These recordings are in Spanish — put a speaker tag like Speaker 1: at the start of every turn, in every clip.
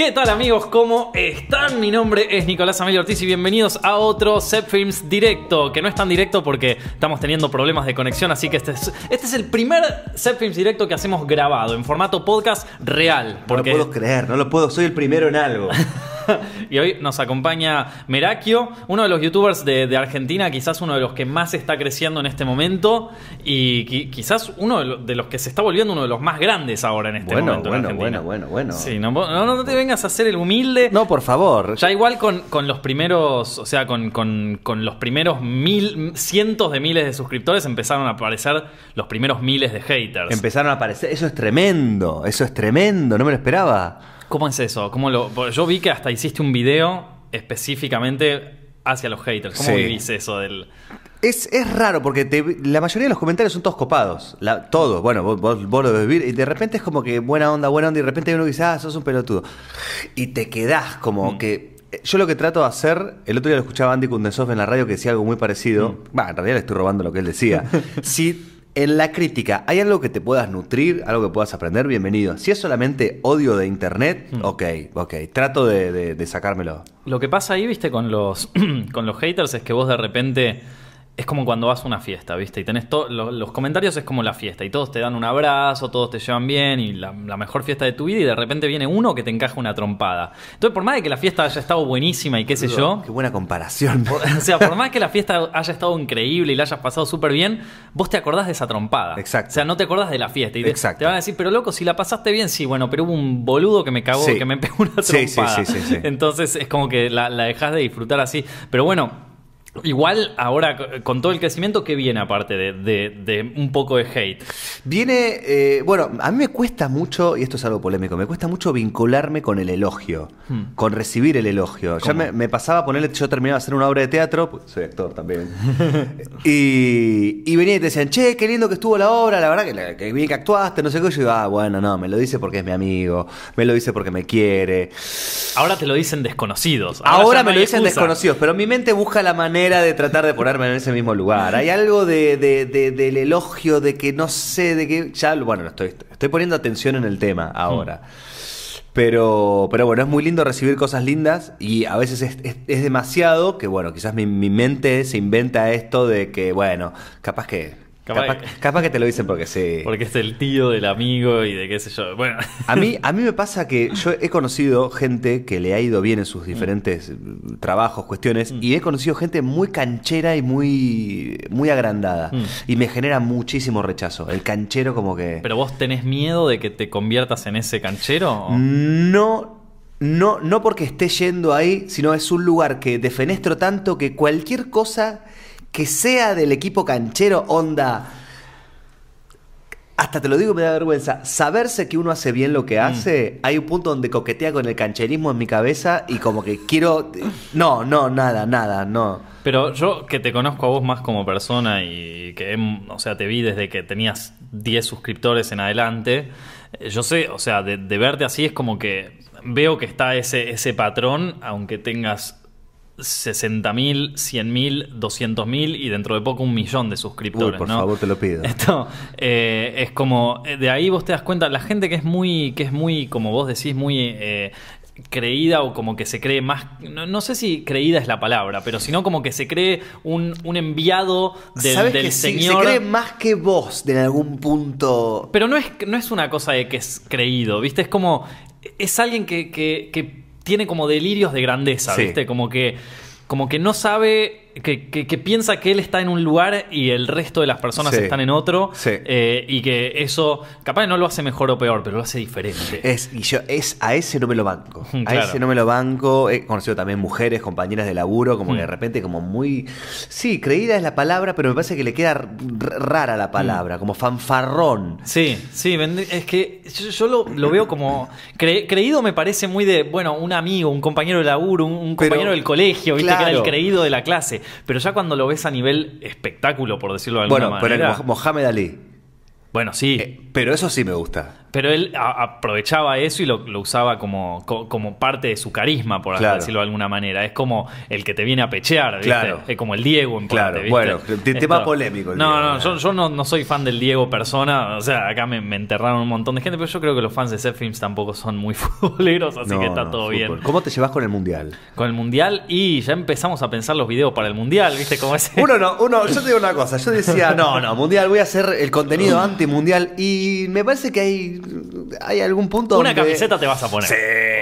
Speaker 1: ¿Qué tal amigos? ¿Cómo están? Mi nombre es Nicolás Amelio Ortiz y bienvenidos a otro Set Films directo, que no es tan directo porque estamos teniendo problemas de conexión, así que este es, este es el primer Set Films directo que hacemos grabado en formato podcast real. Porque...
Speaker 2: No lo puedo creer, no lo puedo, soy el primero en algo.
Speaker 1: y hoy nos acompaña Merakio, uno de los youtubers de, Argentina, quizás uno de los que más está creciendo en este momento y quizás uno de los, que se está volviendo uno de los más grandes ahora en este momento.
Speaker 2: Bueno, bueno, bueno, bueno, bueno.
Speaker 1: Sí, no, no, te vengas a hacer el humilde.
Speaker 2: No, por favor.
Speaker 1: Ya igual con, los primeros, o sea, con, los primeros mil, cientos de miles de suscriptores empezaron a aparecer los primeros miles de haters.
Speaker 2: Empezaron a aparecer, eso es tremendo, eso es tremendo, no me lo esperaba.
Speaker 1: ¿Cómo es eso? ¿Cómo lo, yo vi que hasta hiciste un video específicamente hacia los haters. ¿Cómo vivís eso del...?
Speaker 2: Es, raro porque la mayoría de los comentarios son todos copados. todos. Bueno, vos, lo debes vivir. Y de repente es como que buena onda, buena onda. Y de repente uno dice, ah, sos un pelotudo. Y te quedás como mm. que. Yo lo que trato de hacer, el otro día lo escuchaba Andy Kundesov en la radio que decía algo muy parecido. Va, en realidad le estoy robando lo que él decía. si en la crítica, ¿hay algo que te puedas nutrir, algo que puedas aprender? Bienvenido. Si es solamente odio de internet, hmm. ok, ok. Trato de, sacármelo.
Speaker 1: Lo que pasa ahí, viste, con los, con los haters es que vos de repente es como cuando vas a una fiesta, ¿viste? Y tenés todos los comentarios es como la fiesta y todos te dan un abrazo, todos te llevan bien y la, mejor fiesta de tu vida y de repente viene uno que te encaja una trompada. Entonces, por más de que la fiesta haya estado buenísima y qué sé yo...
Speaker 2: Qué buena comparación.
Speaker 1: o sea, por más que la fiesta haya estado increíble y la hayas pasado súper bien, vos te acordás de esa trompada.
Speaker 2: Exacto.
Speaker 1: O sea, no te acordás de la fiesta. Y
Speaker 2: Exacto.
Speaker 1: te van a decir, pero loco, si la pasaste bien, sí, bueno, pero hubo un boludo que me cagó, que me pegó una trompada. Sí, sí, sí, Entonces es como que la, la dejás de disfrutar así. Pero bueno, Igual, ahora con todo el crecimiento, ¿qué viene aparte de, un poco de hate?
Speaker 2: Viene, eh, bueno, a mí me cuesta mucho, y esto es algo polémico, me cuesta mucho vincularme con el elogio, hmm. con recibir el elogio. Ya me, pasaba ponerle, yo terminaba de hacer una obra de teatro, pues soy actor también, y, y, venía y te decían, che, qué lindo que estuvo la obra, la verdad que, que bien que actuaste, no sé qué, yo digo, ah, bueno, no, me lo dice porque es mi amigo, me lo dice porque me quiere.
Speaker 1: Ahora te lo dicen desconocidos.
Speaker 2: Ahora, me lo dicen desconocidos, pero mi mente busca la manera de tratar de ponerme en ese mismo lugar. Hay algo de, del elogio, de que no sé, de que. Ya, bueno, estoy, estoy poniendo atención en el tema ahora. Pero, pero bueno, es muy lindo recibir cosas lindas y a veces es, demasiado que, bueno, quizás mi, mente se inventa esto de que, bueno, capaz que Capaz, que te lo dicen porque sí.
Speaker 1: Porque es el tío del amigo y de qué sé yo. Bueno.
Speaker 2: A mí, a mí me pasa que yo he conocido gente que le ha ido bien en sus diferentes trabajos, cuestiones, mm. y he conocido gente muy canchera y muy, muy agrandada. Mm. Y me genera muchísimo rechazo. El canchero como que...
Speaker 1: ¿Pero vos tenés miedo de que te conviertas en ese canchero?
Speaker 2: No, no, no porque esté yendo ahí, sino es un lugar que defenestro tanto que cualquier cosa que sea del equipo canchero, onda. Hasta te lo digo, me da vergüenza. Saberse que uno hace bien lo que mm. hace, hay un punto donde coquetea con el cancherismo en mi cabeza y como que quiero. No, no, nada, nada, no.
Speaker 1: Pero yo que te conozco a vos más como persona y que, o sea, te vi desde que tenías 10 suscriptores en adelante, eh, yo sé, o sea, de, de verte así es como que veo que está ese, ese patrón, aunque tengas 60.000, 100.000, 200.000 y dentro de poco un millón de suscriptores.
Speaker 2: por favor, te lo pido.
Speaker 1: Esto eh, es como, eh, de ahí vos te das cuenta, la gente que es muy, que es muy, como vos decís, muy eh, creída o como que se cree más, no, sé si creída es la palabra, pero sino como que se cree un, enviado del, del señor.
Speaker 2: se cree más que vos de algún punto.
Speaker 1: Pero no es, no es una cosa de que es creído, ¿viste? Es como, es alguien que, que tiene como delirios de grandeza, ¿viste? Como que, como que no sabe que, piensa que él está en un lugar y el resto de las personas están en otro. Eh, y que eso, capaz no lo hace mejor o peor, pero lo hace diferente.
Speaker 2: Es, y yo es, a ese no me lo banco. A ese no me lo banco. He conocido también mujeres, compañeras de laburo, como que de mm. repente, como muy. Sí, creída es la palabra, pero me parece que le queda rara la palabra, mm. como fanfarrón.
Speaker 1: Sí, sí, es que yo, lo, veo como. creído me parece muy de, bueno, un amigo, un compañero de laburo, un, compañero del colegio, ¿viste? Que era el creído de la clase. Pero ya cuando lo ves a nivel espectáculo, por decirlo de alguna manera.
Speaker 2: Bueno, pero Mohamed Ali.
Speaker 1: Bueno, sí.
Speaker 2: Eh, pero eso sí me gusta.
Speaker 1: Pero él aprovechaba eso y lo, lo usaba como, co- como parte de su carisma, por así
Speaker 2: Claro.
Speaker 1: decirlo de alguna manera. Es como el que te viene a pechear, ¿viste?
Speaker 2: Claro.
Speaker 1: Es como el Diego en
Speaker 2: Claro,
Speaker 1: parte, ¿viste?
Speaker 2: bueno, te- tema polémico el
Speaker 1: No,
Speaker 2: Diego,
Speaker 1: no,
Speaker 2: ¿eh?
Speaker 1: yo, yo no, no soy fan del Diego persona. O sea, acá me, me enterraron un montón de gente, pero yo creo que los fans de Set Films tampoco son muy futboleros, así
Speaker 2: No,
Speaker 1: que está
Speaker 2: no,
Speaker 1: todo
Speaker 2: fútbol.
Speaker 1: bien.
Speaker 2: ¿Cómo te llevas con el mundial?
Speaker 1: Con el mundial y ya empezamos a pensar los videos para el mundial, ¿viste? Como ese.
Speaker 2: Uno no, uno, yo te digo una cosa, yo decía, no, no, mundial, voy a hacer el contenido anti-mundial y me parece que hay, hay algún punto
Speaker 1: Una
Speaker 2: donde-
Speaker 1: camiseta te vas a poner.
Speaker 2: Sí,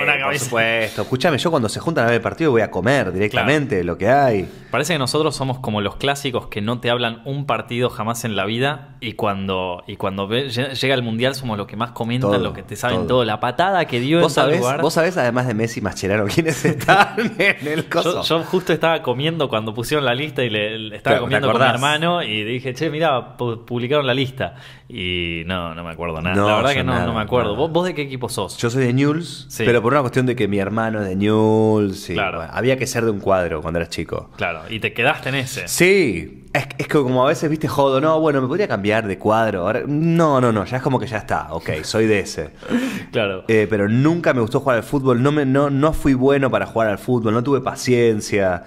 Speaker 1: Una
Speaker 2: por supuesto. Escúchame, yo cuando se juntan a ver el partido voy a comer directamente lo que hay.
Speaker 1: Parece que nosotros somos como los clásicos que no te hablan un partido jamás en la vida y cuando, y cuando ve- llega el mundial somos los que más comentan,
Speaker 2: Todo,
Speaker 1: los que te saben
Speaker 2: todo.
Speaker 1: todo. La patada que dio
Speaker 2: ¿Vos
Speaker 1: en
Speaker 2: sabés,
Speaker 1: lugar.
Speaker 2: vos sabés, además de Messi y Mascherano, quiénes están en el coso.
Speaker 1: Yo, yo justo estaba comiendo cuando pusieron la lista y le, le estaba
Speaker 2: Claro, ¿te
Speaker 1: comiendo con mi hermano y dije, che, mira, publicaron la lista. Y no, no me acuerdo nada.
Speaker 2: No,
Speaker 1: la verdad que no,
Speaker 2: nada,
Speaker 1: no me acuerdo.
Speaker 2: nada.
Speaker 1: ¿Vos, vos de qué equipo sos?
Speaker 2: Yo soy de Newell's,
Speaker 1: Sí.
Speaker 2: pero por una cuestión de que mi hermano es de Newell's. y,
Speaker 1: Claro.
Speaker 2: bueno, había que ser de un cuadro cuando eras chico.
Speaker 1: Claro, y te quedaste en ese.
Speaker 2: Sí, es, es que como a veces, viste, jodo, no, bueno, me podría cambiar de cuadro. Ahora, no, no, no, ya es como que ya está, ok, soy de ese.
Speaker 1: Claro.
Speaker 2: Eh, pero nunca me gustó jugar al fútbol, no, me, no, no fui bueno para jugar al fútbol, no tuve paciencia.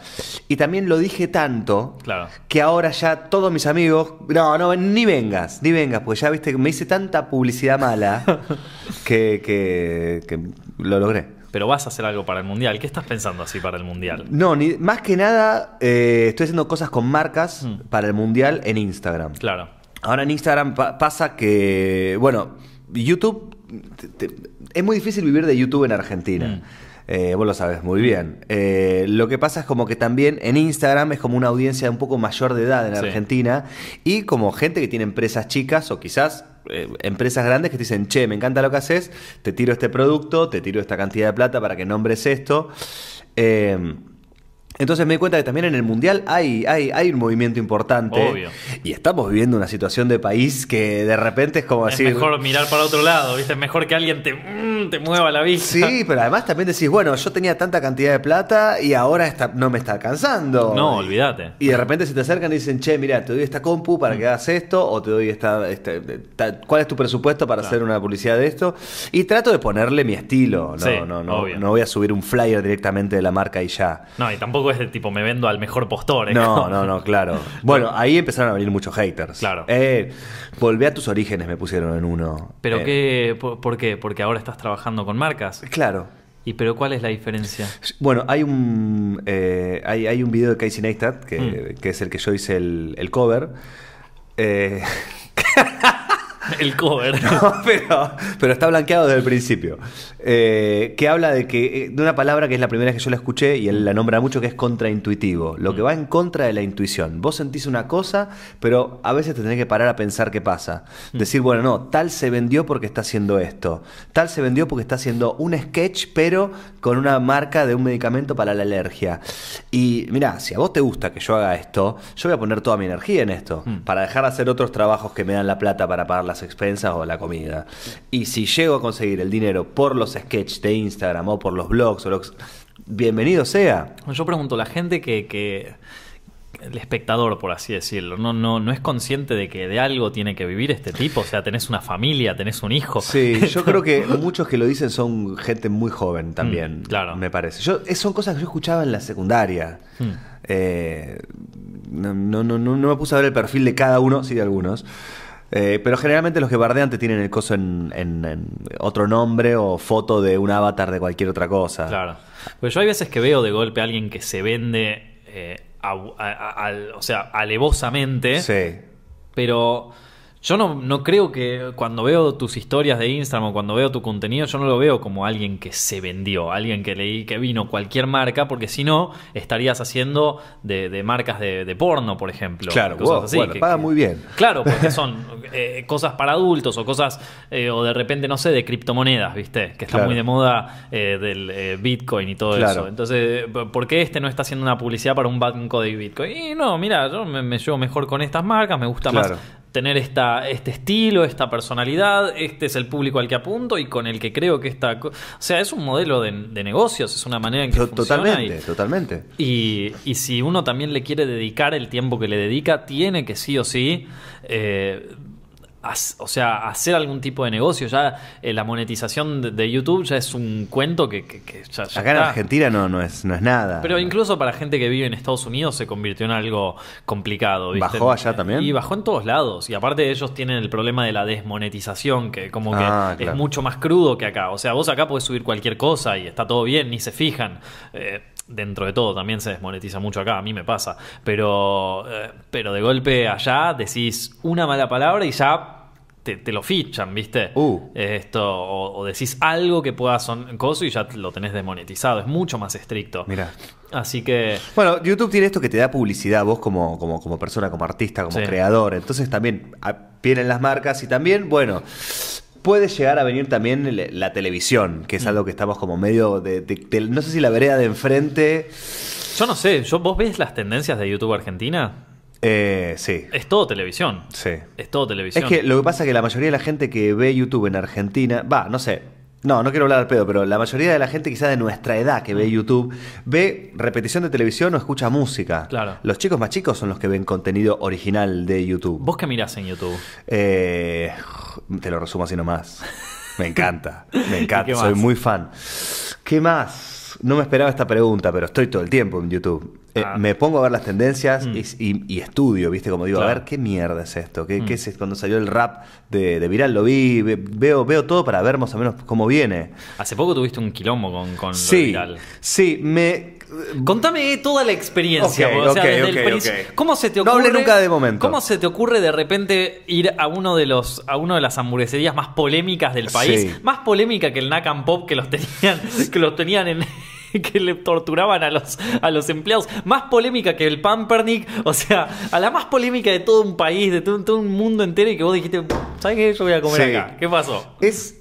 Speaker 2: Y también lo dije tanto
Speaker 1: Claro.
Speaker 2: que ahora ya todos mis amigos, no, no, ni vengas, ni vengas, pues ya viste que me hice tanta publicidad mala que, que, que lo logré.
Speaker 1: Pero vas a hacer algo para el mundial. ¿Qué estás pensando así para el mundial?
Speaker 2: No, ni, más que nada eh, estoy haciendo cosas con marcas
Speaker 1: Mm.
Speaker 2: para el mundial en Instagram.
Speaker 1: Claro.
Speaker 2: Ahora en Instagram pa- pasa que, bueno, YouTube, te- te- es muy difícil vivir de YouTube en Argentina.
Speaker 1: Mm.
Speaker 2: Eh, vos lo sabes muy bien. Eh, lo que pasa es como que también en Instagram es como una audiencia un poco mayor de edad en
Speaker 1: Sí.
Speaker 2: Argentina y como gente que tiene empresas chicas o quizás eh, empresas grandes que te dicen, che, me encanta lo que haces, te tiro este producto, te tiro esta cantidad de plata para que nombres esto. Eh, entonces me di cuenta que también en el Mundial hay, hay, hay un movimiento importante.
Speaker 1: Obvio.
Speaker 2: Y estamos viviendo una situación de país que de repente es como
Speaker 1: Es
Speaker 2: decir.
Speaker 1: mejor mirar para otro lado, ¿viste? Es mejor que alguien te, te mueva la vista.
Speaker 2: Sí, pero además también decís, bueno, yo tenía tanta cantidad de plata y ahora está, no me está alcanzando.
Speaker 1: No, olvídate.
Speaker 2: Y de repente se te acercan y dicen, che, mira, te doy esta compu
Speaker 1: Mm.
Speaker 2: para que hagas esto, o te doy esta, este, ¿cuál es tu presupuesto para
Speaker 1: Claro.
Speaker 2: hacer una publicidad de esto? Y trato de ponerle mi estilo. No,
Speaker 1: Sí,
Speaker 2: no, no,
Speaker 1: obvio.
Speaker 2: no voy a subir un flyer directamente de la marca y ya.
Speaker 1: No, y tampoco es de tipo, me vendo al mejor postor. ¿eh?
Speaker 2: No, no, no, claro. Bueno, ahí empezaron a venir muchos haters.
Speaker 1: Claro.
Speaker 2: Eh, volvé a tus orígenes, me pusieron en uno.
Speaker 1: ¿Pero
Speaker 2: Eh,
Speaker 1: qué? Por, por qué? Porque ahora estás trabajando con marcas.
Speaker 2: Claro.
Speaker 1: ¿Y pero cuál es la diferencia?
Speaker 2: Bueno, hay un eh, hay, hay un video de Casey Neistat, que,
Speaker 1: Mm.
Speaker 2: que es el que yo hice el, el cover. Eh,
Speaker 1: El cover.
Speaker 2: no, pero, pero está blanqueado desde el principio. Eh, que habla de que eh, de una palabra que es la primera vez que yo la escuché y él la nombra mucho, que es contraintuitivo. Lo que va en contra de la intuición. Vos sentís una cosa, pero a veces te tenés que parar a pensar qué pasa. Decir, bueno, no, tal se vendió porque está haciendo esto. Tal se vendió porque está haciendo un sketch, pero con una marca de un medicamento para la alergia. Y mira, si a vos te gusta que yo haga esto, yo voy a poner toda mi energía en esto.
Speaker 1: Mm.
Speaker 2: Para dejar de hacer otros trabajos que me dan la plata para pagar las expensas o la comida. Y si llego a conseguir el dinero por los sketches de Instagram o por los blogs o lo que- bienvenido sea.
Speaker 1: Yo pregunto, la gente que, que- el espectador, por así decirlo, no, no, no es consciente de que de algo tiene que vivir este tipo. O sea, tenés una familia, tenés un hijo.
Speaker 2: Sí, yo creo que muchos que lo dicen son gente muy joven también.
Speaker 1: Mm, claro.
Speaker 2: Me parece. Yo, es- son cosas que yo escuchaba en la secundaria.
Speaker 1: Mm.
Speaker 2: Eh, no, no, no, no- no me puse a ver el perfil de cada uno, sí de algunos. Eh, pero generalmente los que bardean te tienen el coso en, en- en otro nombre o foto de un avatar de cualquier otra cosa.
Speaker 1: Claro. Pues yo hay veces que veo de golpe a alguien que se vende, eh, a- a- a- al- o sea, alevosamente.
Speaker 2: Sí.
Speaker 1: Pero yo no, no creo que cuando veo tus historias de Instagram o cuando veo tu contenido, yo no lo veo como alguien que se vendió, alguien que leí que vino cualquier marca, porque si no, estarías haciendo de, de marcas de, de porno, por ejemplo.
Speaker 2: Claro,
Speaker 1: cosas
Speaker 2: wow,
Speaker 1: así,
Speaker 2: bueno,
Speaker 1: que-
Speaker 2: paga
Speaker 1: que-
Speaker 2: muy bien.
Speaker 1: Claro, porque son eh, cosas para adultos o cosas, eh, o de repente, no sé, de criptomonedas, ¿viste? Que está
Speaker 2: Claro.
Speaker 1: muy de moda eh, del eh, Bitcoin y todo
Speaker 2: Claro.
Speaker 1: eso. Entonces, ¿por qué este no está haciendo una publicidad para un banco de Bitcoin? Y no, mira, yo me, me llevo mejor con estas marcas, me gusta
Speaker 2: Claro.
Speaker 1: más tener esta, este estilo, esta personalidad, este es el público al que apunto y con el que creo que esta... co- O sea, es un modelo de, de negocios, es una manera en que
Speaker 2: To-
Speaker 1: funciona
Speaker 2: Totalmente,
Speaker 1: y-
Speaker 2: totalmente.
Speaker 1: y, y si uno también le quiere dedicar el tiempo que le dedica, tiene que sí o sí eh, o sea, hacer algún tipo de negocio. Ya eh, la monetización de, de YouTube ya es un cuento que, que- que ya, ya
Speaker 2: Acá en
Speaker 1: está.
Speaker 2: Argentina no, no, es, no es nada.
Speaker 1: Pero incluso para gente que vive en Estados Unidos se convirtió en algo complicado. ¿viste?
Speaker 2: ¿Bajó allá también?
Speaker 1: Y bajó en todos lados. Y aparte ellos tienen el problema de la desmonetización, que como que
Speaker 2: Ah,
Speaker 1: es mucho más crudo que acá. O sea, vos acá podés subir cualquier cosa y está todo bien, ni se fijan. Eh, dentro de todo también se desmonetiza mucho acá, a mí me pasa. Pero, eh, pero de golpe allá decís una mala palabra y ya... Te, te lo fichan, ¿viste?
Speaker 2: Uh.
Speaker 1: Esto, o, o decís algo que pueda son coso y ya lo tenés desmonetizado. Es mucho más estricto.
Speaker 2: Mira.
Speaker 1: Así que.
Speaker 2: Bueno, YouTube tiene esto que te da publicidad vos como, como, como persona, como artista, como
Speaker 1: Sí.
Speaker 2: creador. Entonces también ah, vienen las marcas y también, bueno, puede llegar a venir también la televisión, que es algo que estamos como medio de, de- de- no sé si la vereda de enfrente.
Speaker 1: Yo no sé, yo, ¿vos ves las tendencias de YouTube Argentina?
Speaker 2: Eh, sí,
Speaker 1: Es todo televisión.
Speaker 2: sí.
Speaker 1: Es todo televisión.
Speaker 2: Es que lo que pasa es que la mayoría de la gente que ve YouTube en Argentina, va, no sé. No, no quiero hablar al pedo, pero la mayoría de la gente quizá de nuestra edad que ve
Speaker 1: Mm.
Speaker 2: YouTube ve repetición de televisión o escucha música.
Speaker 1: Claro.
Speaker 2: Los chicos más chicos son los que ven contenido original de YouTube.
Speaker 1: ¿Vos qué mirás en YouTube?
Speaker 2: Eh, te lo resumo así nomás. Me encanta, me
Speaker 1: ¿Y
Speaker 2: encanta, soy muy fan. ¿Qué más? No me esperaba esta pregunta, pero estoy todo el tiempo en YouTube. Eh,
Speaker 1: Ah.
Speaker 2: Me pongo a ver las tendencias
Speaker 1: Mm.
Speaker 2: y, estudio, ¿viste? Como digo, a ver qué mierda es esto. ¿Qué,
Speaker 1: Mm.
Speaker 2: qué es esto? Cuando salió el rap de, de Viral lo vi, ve- veo, veo todo para ver más o menos cómo viene.
Speaker 1: Hace poco tuviste un quilombo con, con lo
Speaker 2: Sí,
Speaker 1: viral.
Speaker 2: sí, me...
Speaker 1: Contame toda la experiencia. O sea,
Speaker 2: ok,
Speaker 1: desde el. ¿Cómo se te
Speaker 2: No
Speaker 1: ocurre?
Speaker 2: hablé nunca de momento.
Speaker 1: ¿Cómo se te ocurre de repente ir a uno de los a uno de las hamburgueserías más polémicas del país?
Speaker 2: Sí.
Speaker 1: Más polémica que el Nack and Pop que los tenían que los tenían en que le torturaban a los a los empleados, más polémica que el Pampernick, o sea, a la más polémica de todo un país, de todo, todo un mundo entero y que vos dijiste, ¿sabes qué? Yo voy a comer
Speaker 2: Sí.
Speaker 1: acá. ¿Qué pasó?
Speaker 2: Es,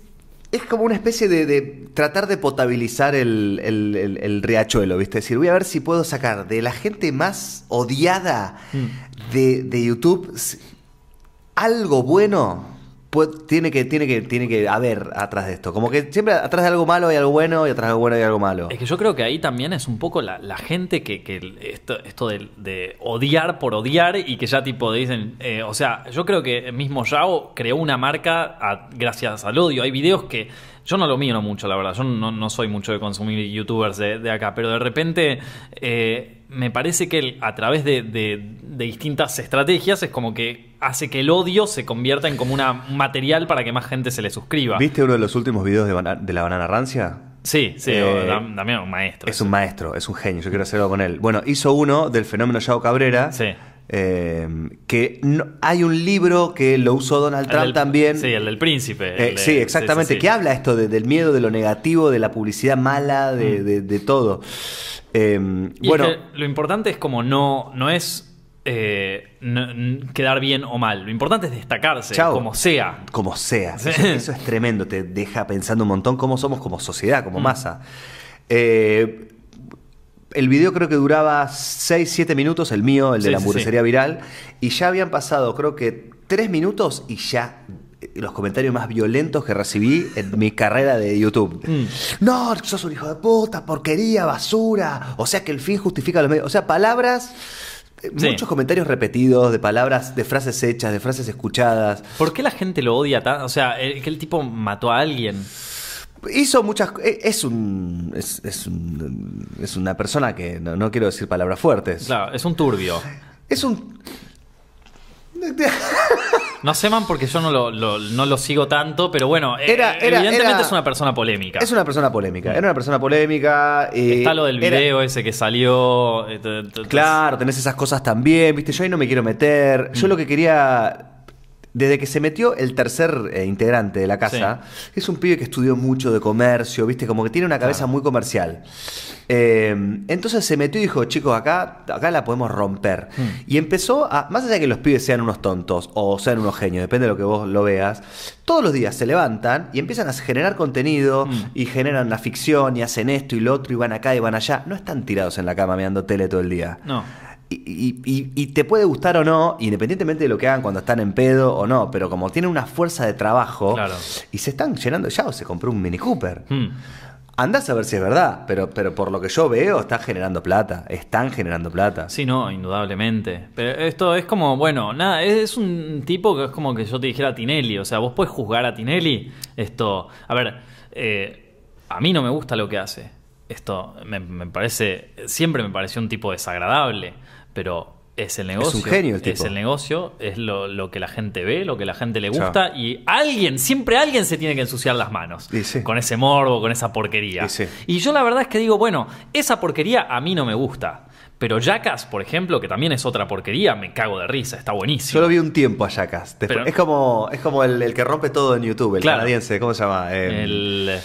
Speaker 2: es como una especie de, de tratar de potabilizar el, el- el- el riachuelo, ¿viste? Es decir, voy a ver si puedo sacar de la gente más odiada
Speaker 1: Mm.
Speaker 2: de, de YouTube algo bueno. Pu- tiene que, tiene, que, tiene que haber atrás de esto. Como que siempre atrás de algo malo hay algo bueno y atrás de algo bueno hay algo malo.
Speaker 1: Es que yo creo que ahí también es un poco la, gente que, que esto, esto de, de odiar por odiar y que ya tipo dicen, eh, o sea, yo creo que mismo Yao creó una marca a- gracias al odio. Hay videos que yo no lo miro mucho, la verdad, yo no, no soy mucho de consumir youtubers de, de acá, pero de repente eh, me parece que a través de, de- de distintas estrategias es como que hace que el odio se convierta en como una, un material para que más gente se le suscriba.
Speaker 2: ¿Viste uno de los últimos videos de, bana- de la banana rancia?
Speaker 1: Sí, sí,
Speaker 2: Eh,
Speaker 1: Damián es un maestro.
Speaker 2: Es un maestro, es un genio, yo quiero hacerlo con él. Bueno, hizo uno del fenómeno Yao Cabrera.
Speaker 1: Sí.
Speaker 2: Eh, que no- hay un libro que lo usó Donald Trump
Speaker 1: del-
Speaker 2: también.
Speaker 1: Sí, el del príncipe.
Speaker 2: Eh,
Speaker 1: de-
Speaker 2: sí, exactamente.
Speaker 1: sí, sí,
Speaker 2: Que habla esto de- del miedo, de lo negativo, de la publicidad mala, de,
Speaker 1: Mm.
Speaker 2: de- todo. Eh,
Speaker 1: Y
Speaker 2: bueno,
Speaker 1: es que lo importante es como no, no es eh, quedar bien o mal. Lo importante es destacarse,
Speaker 2: Chao.
Speaker 1: como sea.
Speaker 2: como sea. Eso, eso es tremendo. Te deja pensando un montón cómo somos como sociedad,
Speaker 1: Mm.
Speaker 2: como masa. Eh, el video creo que duraba 6, 7 minutos, el mío, el de
Speaker 1: Sí,
Speaker 2: la
Speaker 1: sí,
Speaker 2: hamburguesería viral. Y ya habían pasado, creo que 3 minutos y ya eh, los comentarios más violentos que recibí en mi carrera de YouTube.
Speaker 1: Mm.
Speaker 2: No, sos un hijo de puta, porquería, basura. O sea que el fin justifica los medios. O sea, palabras. eh. Muchos comentarios repetidos de palabras, de frases hechas, de frases escuchadas.
Speaker 1: ¿Por qué la gente lo odia tanto? O sea, que el tipo mató a alguien.
Speaker 2: Hizo muchas eh, es un es, es un- es una persona que no, no quiero decir palabras fuertes.
Speaker 1: Claro, es un turbio.
Speaker 2: Es un
Speaker 1: No sé, man, porque yo no lo, lo- no lo sigo tanto, pero bueno, eh,
Speaker 2: Era- era-
Speaker 1: evidentemente
Speaker 2: era-
Speaker 1: es una persona polémica.
Speaker 2: es una persona polémica. Era una persona polémica. eh,
Speaker 1: Está lo del video ese que salió. eh,
Speaker 2: Claro, tenés esas cosas también, viste, yo ahí no me quiero meter.
Speaker 1: Mm.
Speaker 2: Yo lo que quería desde que se metió el tercer eh, integrante de la casa, es un pibe que estudió mucho de comercio, viste, como que tiene una cabeza
Speaker 1: Claro.
Speaker 2: muy comercial. Eh, entonces se metió y dijo, chicos, acá, acá la podemos romper.
Speaker 1: Mm.
Speaker 2: Y empezó a, más allá de que los pibes sean unos tontos o sean unos genios, depende de lo que vos lo veas, todos los días se levantan y empiezan a generar contenido
Speaker 1: Mm.
Speaker 2: y generan la ficción y hacen esto y lo otro y van acá y van allá. No están tirados en la cama mirando tele todo el día.
Speaker 1: No.
Speaker 2: Y, y- y- te puede gustar o no, independientemente de lo que hagan cuando están en pedo o no, pero como tienen una fuerza de trabajo
Speaker 1: Claro.
Speaker 2: y se están llenando ya o se compró un Mini Cooper.
Speaker 1: Hmm.
Speaker 2: Andás a ver si es verdad, pero, pero por lo que yo veo, están generando plata. Están generando plata.
Speaker 1: Sí, no, indudablemente. Pero esto es como, bueno, nada, es un tipo que es como que yo te dijera Tinelli. O sea, vos puedes juzgar a Tinelli. Esto, a ver, eh, a mí no me gusta lo que hace. Esto me, me parece, siempre me pareció un tipo desagradable, pero es el negocio.
Speaker 2: un genio el tipo.
Speaker 1: Es el negocio, es lo, lo que la gente ve, lo que la gente le gusta. Y alguien, siempre alguien se tiene que ensuciar las manos.
Speaker 2: Sí.
Speaker 1: Con ese morbo, con esa porquería.
Speaker 2: Y sí.
Speaker 1: Y yo la verdad es que digo, bueno, esa porquería a mí no me gusta. Pero Jackass, por ejemplo, que también es otra porquería, me cago de risa, está buenísimo.
Speaker 2: Yo lo vi un tiempo a Jackass. Después-
Speaker 1: Pero-
Speaker 2: es como, es como el, el que rompe todo en YouTube, el
Speaker 1: Claro.
Speaker 2: canadiense. ¿Cómo se llama? Eh,
Speaker 1: El...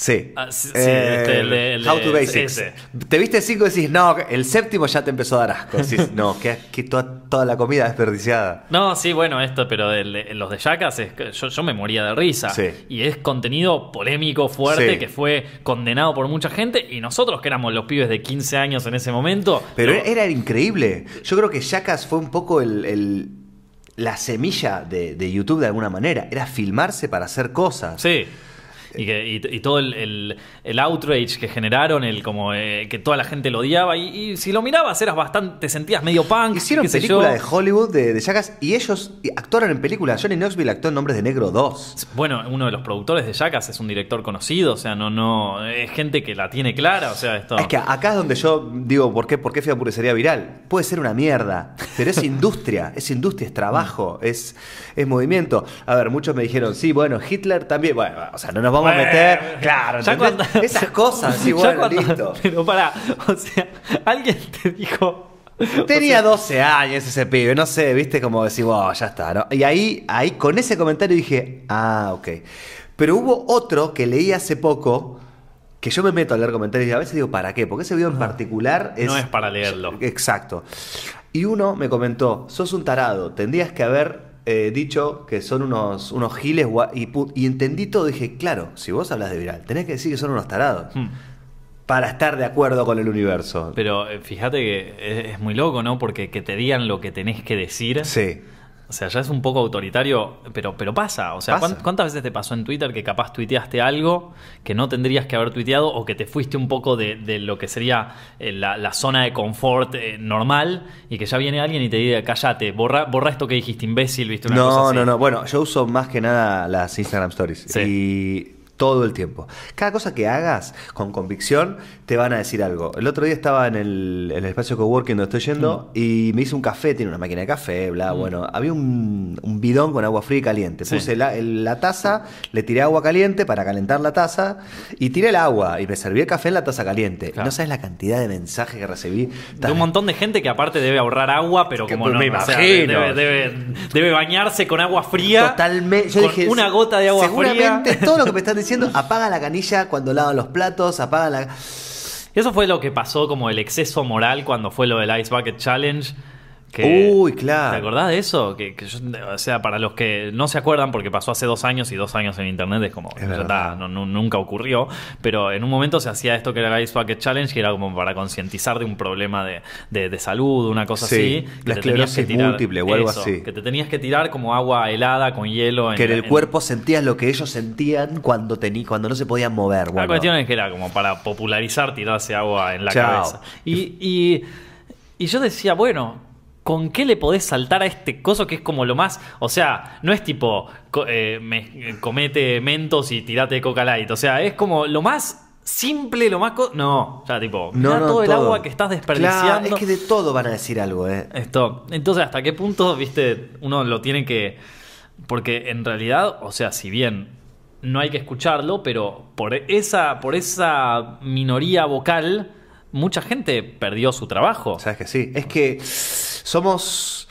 Speaker 2: Sí.
Speaker 1: Ah, sí, sí,
Speaker 2: Eh,
Speaker 1: este, el de- el de-
Speaker 2: How to Basics.
Speaker 1: ese.
Speaker 2: Te viste cinco y decís, no, el séptimo ya te empezó a dar asco. Decís, no, que, que toda, toda la comida desperdiciada.
Speaker 1: No, sí, bueno, esto, pero el- el- los de Jackass, es que yo, yo me moría de risa.
Speaker 2: Sí.
Speaker 1: Y es contenido polémico, fuerte, que fue condenado por mucha gente. Y nosotros, que éramos los pibes de 15 años en ese momento.
Speaker 2: Pero
Speaker 1: lo-
Speaker 2: era increíble. Yo creo que Jackass fue un poco el, el- la semilla de, de YouTube de alguna manera. Era filmarse para hacer cosas.
Speaker 1: Sí. Y, que, y, y todo el, el, el outrage que generaron, el como eh, que toda la gente lo odiaba. Y, y si lo mirabas, eras bastante. Te sentías medio punk.
Speaker 2: Hicieron
Speaker 1: qué sé
Speaker 2: película
Speaker 1: yo.
Speaker 2: de Hollywood de, de Jackass y ellos actuaron en películas. Johnny Knoxville actuó en Nombres de Negro 2.
Speaker 1: Bueno, uno de los productores de Jackass es un director conocido, o sea, no, no, es gente que la tiene clara, o sea, esto.
Speaker 2: Es que acá es donde yo digo, ¿por qué, por qué fui a hamburguesería viral? Puede ser una mierda, pero es industria, es industria, es trabajo, es, es movimiento. A ver, muchos me dijeron, sí, bueno, Hitler también, bueno, o sea, no nos vamos a
Speaker 1: Bueno,
Speaker 2: meter, claro,
Speaker 1: ya
Speaker 2: ¿entendés?
Speaker 1: cuando-
Speaker 2: esas cosas, sí,
Speaker 1: Ya cuando-
Speaker 2: listo.
Speaker 1: Pero para, o sea, alguien te dijo.
Speaker 2: Tenía
Speaker 1: o sea,
Speaker 2: 12 años ese pibe, no sé, viste, como decir, wow, ya está, ¿no? Y ahí, ahí con ese comentario dije, ah, ok. Pero hubo otro que leí hace poco, que yo me meto a leer comentarios y a veces digo, ¿para qué? Porque ese video en particular es...
Speaker 1: No es para leerlo.
Speaker 2: Exacto. Y uno me comentó, sos un tarado, tendrías que haber eh, dicho que son unos, unos giles y, y entendí todo, dije, claro, si vos hablas de viral, tenés que decir que son unos tarados.
Speaker 1: hmm.
Speaker 2: Para estar de acuerdo con el universo.
Speaker 1: Pero eh, fíjate que es, es muy loco, ¿no? Porque que te digan lo que tenés que decir.
Speaker 2: Sí.
Speaker 1: O sea, ya es un poco autoritario, pero, pero pasa. O sea,
Speaker 2: Pasa.
Speaker 1: ¿cuán- ¿cuántas veces te pasó en Twitter que capaz tuiteaste algo que no tendrías que haber tuiteado o que te fuiste un poco de, de lo que sería eh, la, la zona de confort eh, normal y que ya viene alguien y te diga, cállate, borra, borra esto que dijiste, imbécil, viste una cosa
Speaker 2: No,
Speaker 1: así?
Speaker 2: no, no. Bueno, yo uso más que nada las Instagram Stories.
Speaker 1: Sí.
Speaker 2: Y todo el tiempo. Cada cosa que hagas con convicción te van a decir algo. El otro día estaba en el, en el espacio coworking donde estoy yendo
Speaker 1: Mm.
Speaker 2: y me hice un café, tiene una máquina de café, bla, bueno. Había un, un bidón con agua fría y caliente.
Speaker 1: Sí.
Speaker 2: Puse la, el- la taza, le tiré agua caliente para calentar la taza y tiré el agua y me serví el café en la taza caliente.
Speaker 1: Claro.
Speaker 2: No sabes la cantidad de mensajes que recibí.
Speaker 1: De un montón de gente que aparte debe ahorrar agua, pero
Speaker 2: Que
Speaker 1: como
Speaker 2: pues
Speaker 1: no,
Speaker 2: me
Speaker 1: sea,
Speaker 2: imagino.
Speaker 1: debe, debe- debe bañarse con agua fría.
Speaker 2: Totalmente. Yo
Speaker 1: con
Speaker 2: dije,
Speaker 1: una gota de agua
Speaker 2: seguramente
Speaker 1: fría.
Speaker 2: todo lo que me están diciendo, apaga la canilla cuando lavan los platos, apaga la.
Speaker 1: Eso fue lo que pasó como el exceso moral cuando fue lo del Ice Bucket Challenge. Que,
Speaker 2: Uy, claro.
Speaker 1: ¿Te acordás de eso? Que, que yo- o sea, para los que no se acuerdan, porque pasó hace dos años y dos años en internet es como,
Speaker 2: Es
Speaker 1: ya
Speaker 2: verdad.
Speaker 1: está, no- no- nunca ocurrió. Pero en un momento se hacía esto que era el Ice Bucket Challenge, que era como para concientizar de un problema de, de- de salud, una cosa
Speaker 2: Sí,
Speaker 1: así.
Speaker 2: la esclerosis múltiple o algo así.
Speaker 1: Que te tenías que tirar como agua helada con hielo.
Speaker 2: Que en el
Speaker 1: en-
Speaker 2: cuerpo sentías lo que ellos sentían cuando tení, cuando no se podían mover.
Speaker 1: La
Speaker 2: bueno.
Speaker 1: cuestión es que era como para popularizar tirarse agua en la
Speaker 2: Chao.
Speaker 1: cabeza. Y, y, y yo decía, bueno, ¿con qué le podés saltar a este coso que es como lo más. O sea, no es tipo co- eh, me- comete mentos y tirate coca light. O sea, es como lo más simple, lo más. co- no, ya tipo,
Speaker 2: No,
Speaker 1: todo el agua que estás desperdiciando.
Speaker 2: Claro, es que de todo van a decir algo, ¿eh?
Speaker 1: Esto, entonces, ¿hasta qué punto, viste, uno lo tiene que... Porque en realidad, o sea, si bien no hay que escucharlo, pero por esa, por esa minoría vocal, mucha gente perdió su trabajo.
Speaker 2: Sabes que sí. Es que somos.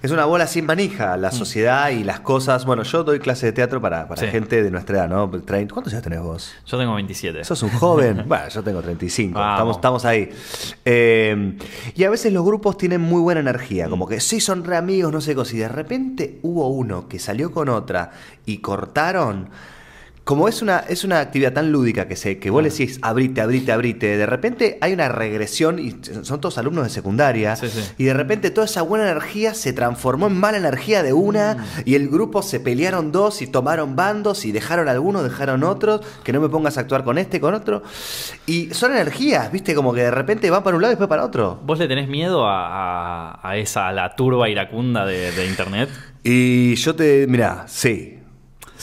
Speaker 2: Es una bola sin manija, la sociedad y las cosas. Bueno, yo doy clase de teatro para, para
Speaker 1: Sí.
Speaker 2: gente de nuestra edad, ¿no? ¿Cuántos años tenés vos?
Speaker 1: Yo tengo 27.
Speaker 2: Sos un joven. bueno, yo tengo 35.
Speaker 1: Vamos.
Speaker 2: Estamos, estamos ahí. Eh, y a veces los grupos tienen muy buena energía.
Speaker 1: Mm.
Speaker 2: Como que sí son re amigos, no sé qué cosa. Y de repente hubo uno que salió con otra y cortaron. Como es una, es una actividad tan lúdica que, se, que vos le decís abrite, abrite, abrite, de repente hay una regresión y son todos alumnos de secundaria
Speaker 1: Sí, sí.
Speaker 2: y de repente toda esa buena energía se transformó en mala energía de una
Speaker 1: Mm.
Speaker 2: y el grupo se pelearon dos y tomaron bandos y dejaron algunos, dejaron otros, que no me pongas a actuar con este, con otro. Y son energías, viste, como que de repente van para un lado y después para otro.
Speaker 1: ¿Vos le tenés miedo a, a- a esa, a la turba iracunda de, de internet?
Speaker 2: Y yo te, mirá, sí.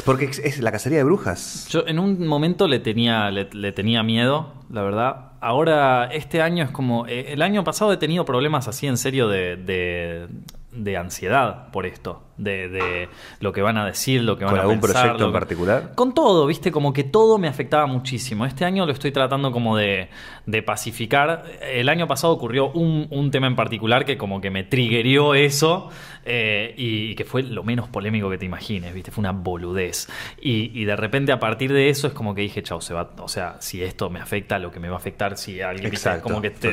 Speaker 2: Porque es- es la cacería de brujas.
Speaker 1: Yo en un momento le tenía, le, le tenía miedo, la verdad. Ahora, este año es como. eh, el año pasado he tenido problemas así en serio de, de, de ansiedad por esto. De, de lo que van a decir, lo que van
Speaker 2: ¿Con
Speaker 1: a
Speaker 2: algún
Speaker 1: pensar,
Speaker 2: proyecto
Speaker 1: lo
Speaker 2: en
Speaker 1: que-
Speaker 2: particular?
Speaker 1: Con todo, viste, como que todo me afectaba muchísimo. Este año lo estoy tratando como de, de pacificar. El año pasado ocurrió un, un tema en particular que como que me triggerió eso eh, y, que fue lo menos polémico que te imagines, viste, fue una boludez. Y, y de repente a partir de eso es como que dije, chau, se va, o sea, si esto me afecta, lo que me va a afectar, si alguien,
Speaker 2: Exacto,
Speaker 1: como que te-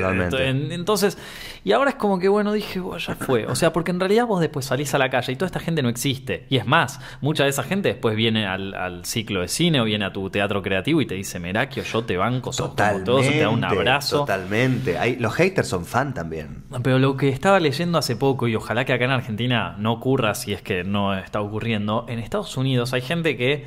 Speaker 1: entonces, y ahora es como que, bueno, dije, "Bueno, ya fue. O sea, porque en realidad vos después salís a la calle y toda esta gente no existe. Y es más, mucha de esa gente después viene al, al ciclo de cine o viene a tu teatro creativo y te dice, Merakio, yo te banco, sos como
Speaker 2: Totalmente.
Speaker 1: todo, te da un abrazo.
Speaker 2: Totalmente. Hay- los haters son fan también.
Speaker 1: Pero lo que estaba leyendo hace poco, y ojalá que acá en Argentina no ocurra si es que no está ocurriendo, en Estados Unidos hay gente que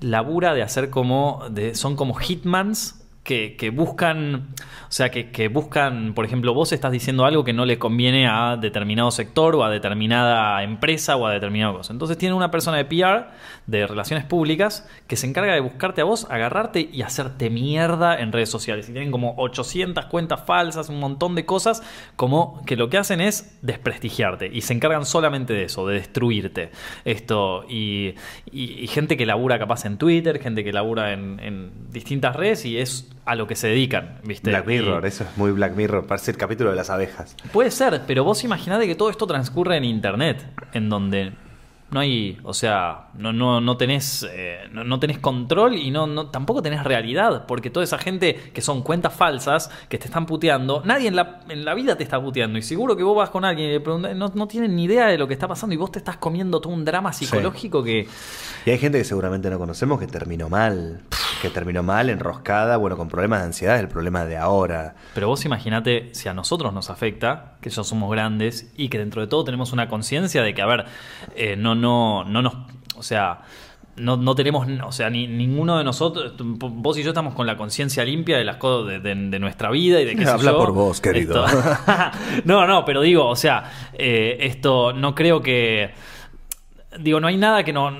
Speaker 1: labura de hacer como. De, son como hitmans. Que, buscan, o sea, que, buscan, por ejemplo, vos estás diciendo algo que no le conviene a determinado sector o a determinada empresa o a determinada cosa. Entonces tiene una persona de PR, de relaciones públicas, que se encarga de buscarte a vos, agarrarte y hacerte mierda en redes sociales. Y tienen como 800 cuentas falsas, un montón de cosas, como que lo que hacen es desprestigiarte. Y se encargan solamente de eso, de destruirte. Esto, y, y- gente que labura capaz en Twitter, gente que labura en distintas redes y es a lo que se dedican, ¿viste?
Speaker 2: Black Mirror,
Speaker 1: Y-
Speaker 2: eso es muy Black Mirror. Parece el capítulo de las abejas.
Speaker 1: Puede ser, pero vos imaginate que todo esto transcurre en internet, en donde no hay, o sea, no, no, no tenés, eh, no, no tenés control y no, no, tampoco tenés realidad, porque toda esa gente que son cuentas falsas, que te están puteando, nadie en la, en la vida te está puteando. Y seguro que vos vas con alguien y le preguntas, no, no tienen ni idea de lo que está pasando y vos te estás comiendo todo un drama psicológico que...
Speaker 2: Y hay gente que seguramente no conocemos que terminó mal. Que terminó mal, enroscada, bueno, con problemas de ansiedad, es el problema de ahora.
Speaker 1: Pero vos imaginate si a nosotros nos afecta, que ya somos grandes y que dentro de todo tenemos una conciencia de que, a ver, eh, no, no, no nos. O sea. No, no tenemos, o sea, ni, ninguno de nosotros, vos y yo estamos con la conciencia limpia de las cosas de, de- de nuestra vida y de sé
Speaker 2: Habla
Speaker 1: yo.
Speaker 2: por vos, querido.
Speaker 1: Esto- no, no, pero digo, o sea, eh, esto no creo que. Digo, no hay nada que no.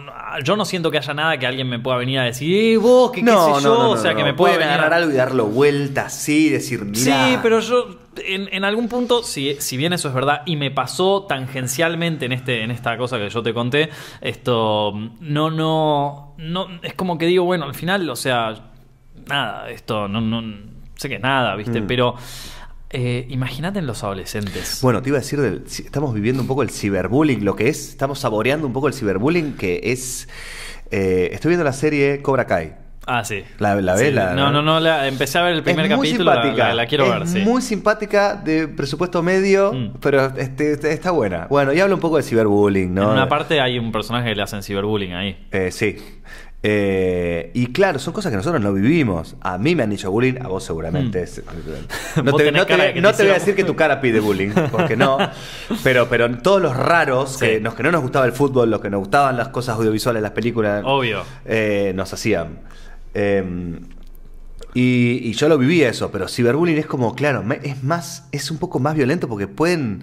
Speaker 1: Yo no siento que haya nada que alguien me pueda venir a decir, eh, vos, que qué sé yo, o sea, que me pueda
Speaker 2: pueden
Speaker 1: venir
Speaker 2: agarrar algo y darlo vuelta así, decir, mira.
Speaker 1: Sí, pero yo en, en algún punto, si, si bien eso es verdad, y me pasó tangencialmente en este, en esta cosa que yo te conté, esto no, no, no, es como que digo, bueno, al final, o sea, nada, esto no, no sé que nada, ¿viste?
Speaker 2: Mm.
Speaker 1: Pero eh, imagínate en los adolescentes.
Speaker 2: Bueno, te iba a decir, del, estamos viviendo un poco el ciberbullying, lo que es, estamos saboreando un poco el ciberbullying, que es, eh, estoy viendo la serie Cobra Kai.
Speaker 1: Ah, sí.
Speaker 2: ¿La- la?
Speaker 1: Sí, no, no, no, la- empecé a ver el primer
Speaker 2: es muy
Speaker 1: capítulo, la,
Speaker 2: simpática.
Speaker 1: la- la quiero
Speaker 2: es
Speaker 1: ver, sí.
Speaker 2: muy simpática, de presupuesto medio,
Speaker 1: Mm.
Speaker 2: pero este, este- está buena. Bueno, y habla un poco de ciberbullying, ¿no?
Speaker 1: En una parte hay un personaje que le hacen ciberbullying ahí.
Speaker 2: Eh, sí. Eh, y claro, son cosas que nosotros no vivimos. A mí me han hecho bullying, a vos seguramente.
Speaker 1: Mm.
Speaker 2: es- No, te, no voy- no
Speaker 1: te
Speaker 2: a decir que tu cara pide bullying, porque no. Pero, pero todos los raros, que, los que no nos gustaba el fútbol, los que nos gustaban las cosas audiovisuales, las películas,
Speaker 1: Obvio.
Speaker 2: eh, nos hacían. Eh, y, y yo lo viví eso, pero ciberbullying es como, claro, es más, es un poco más violento porque pueden,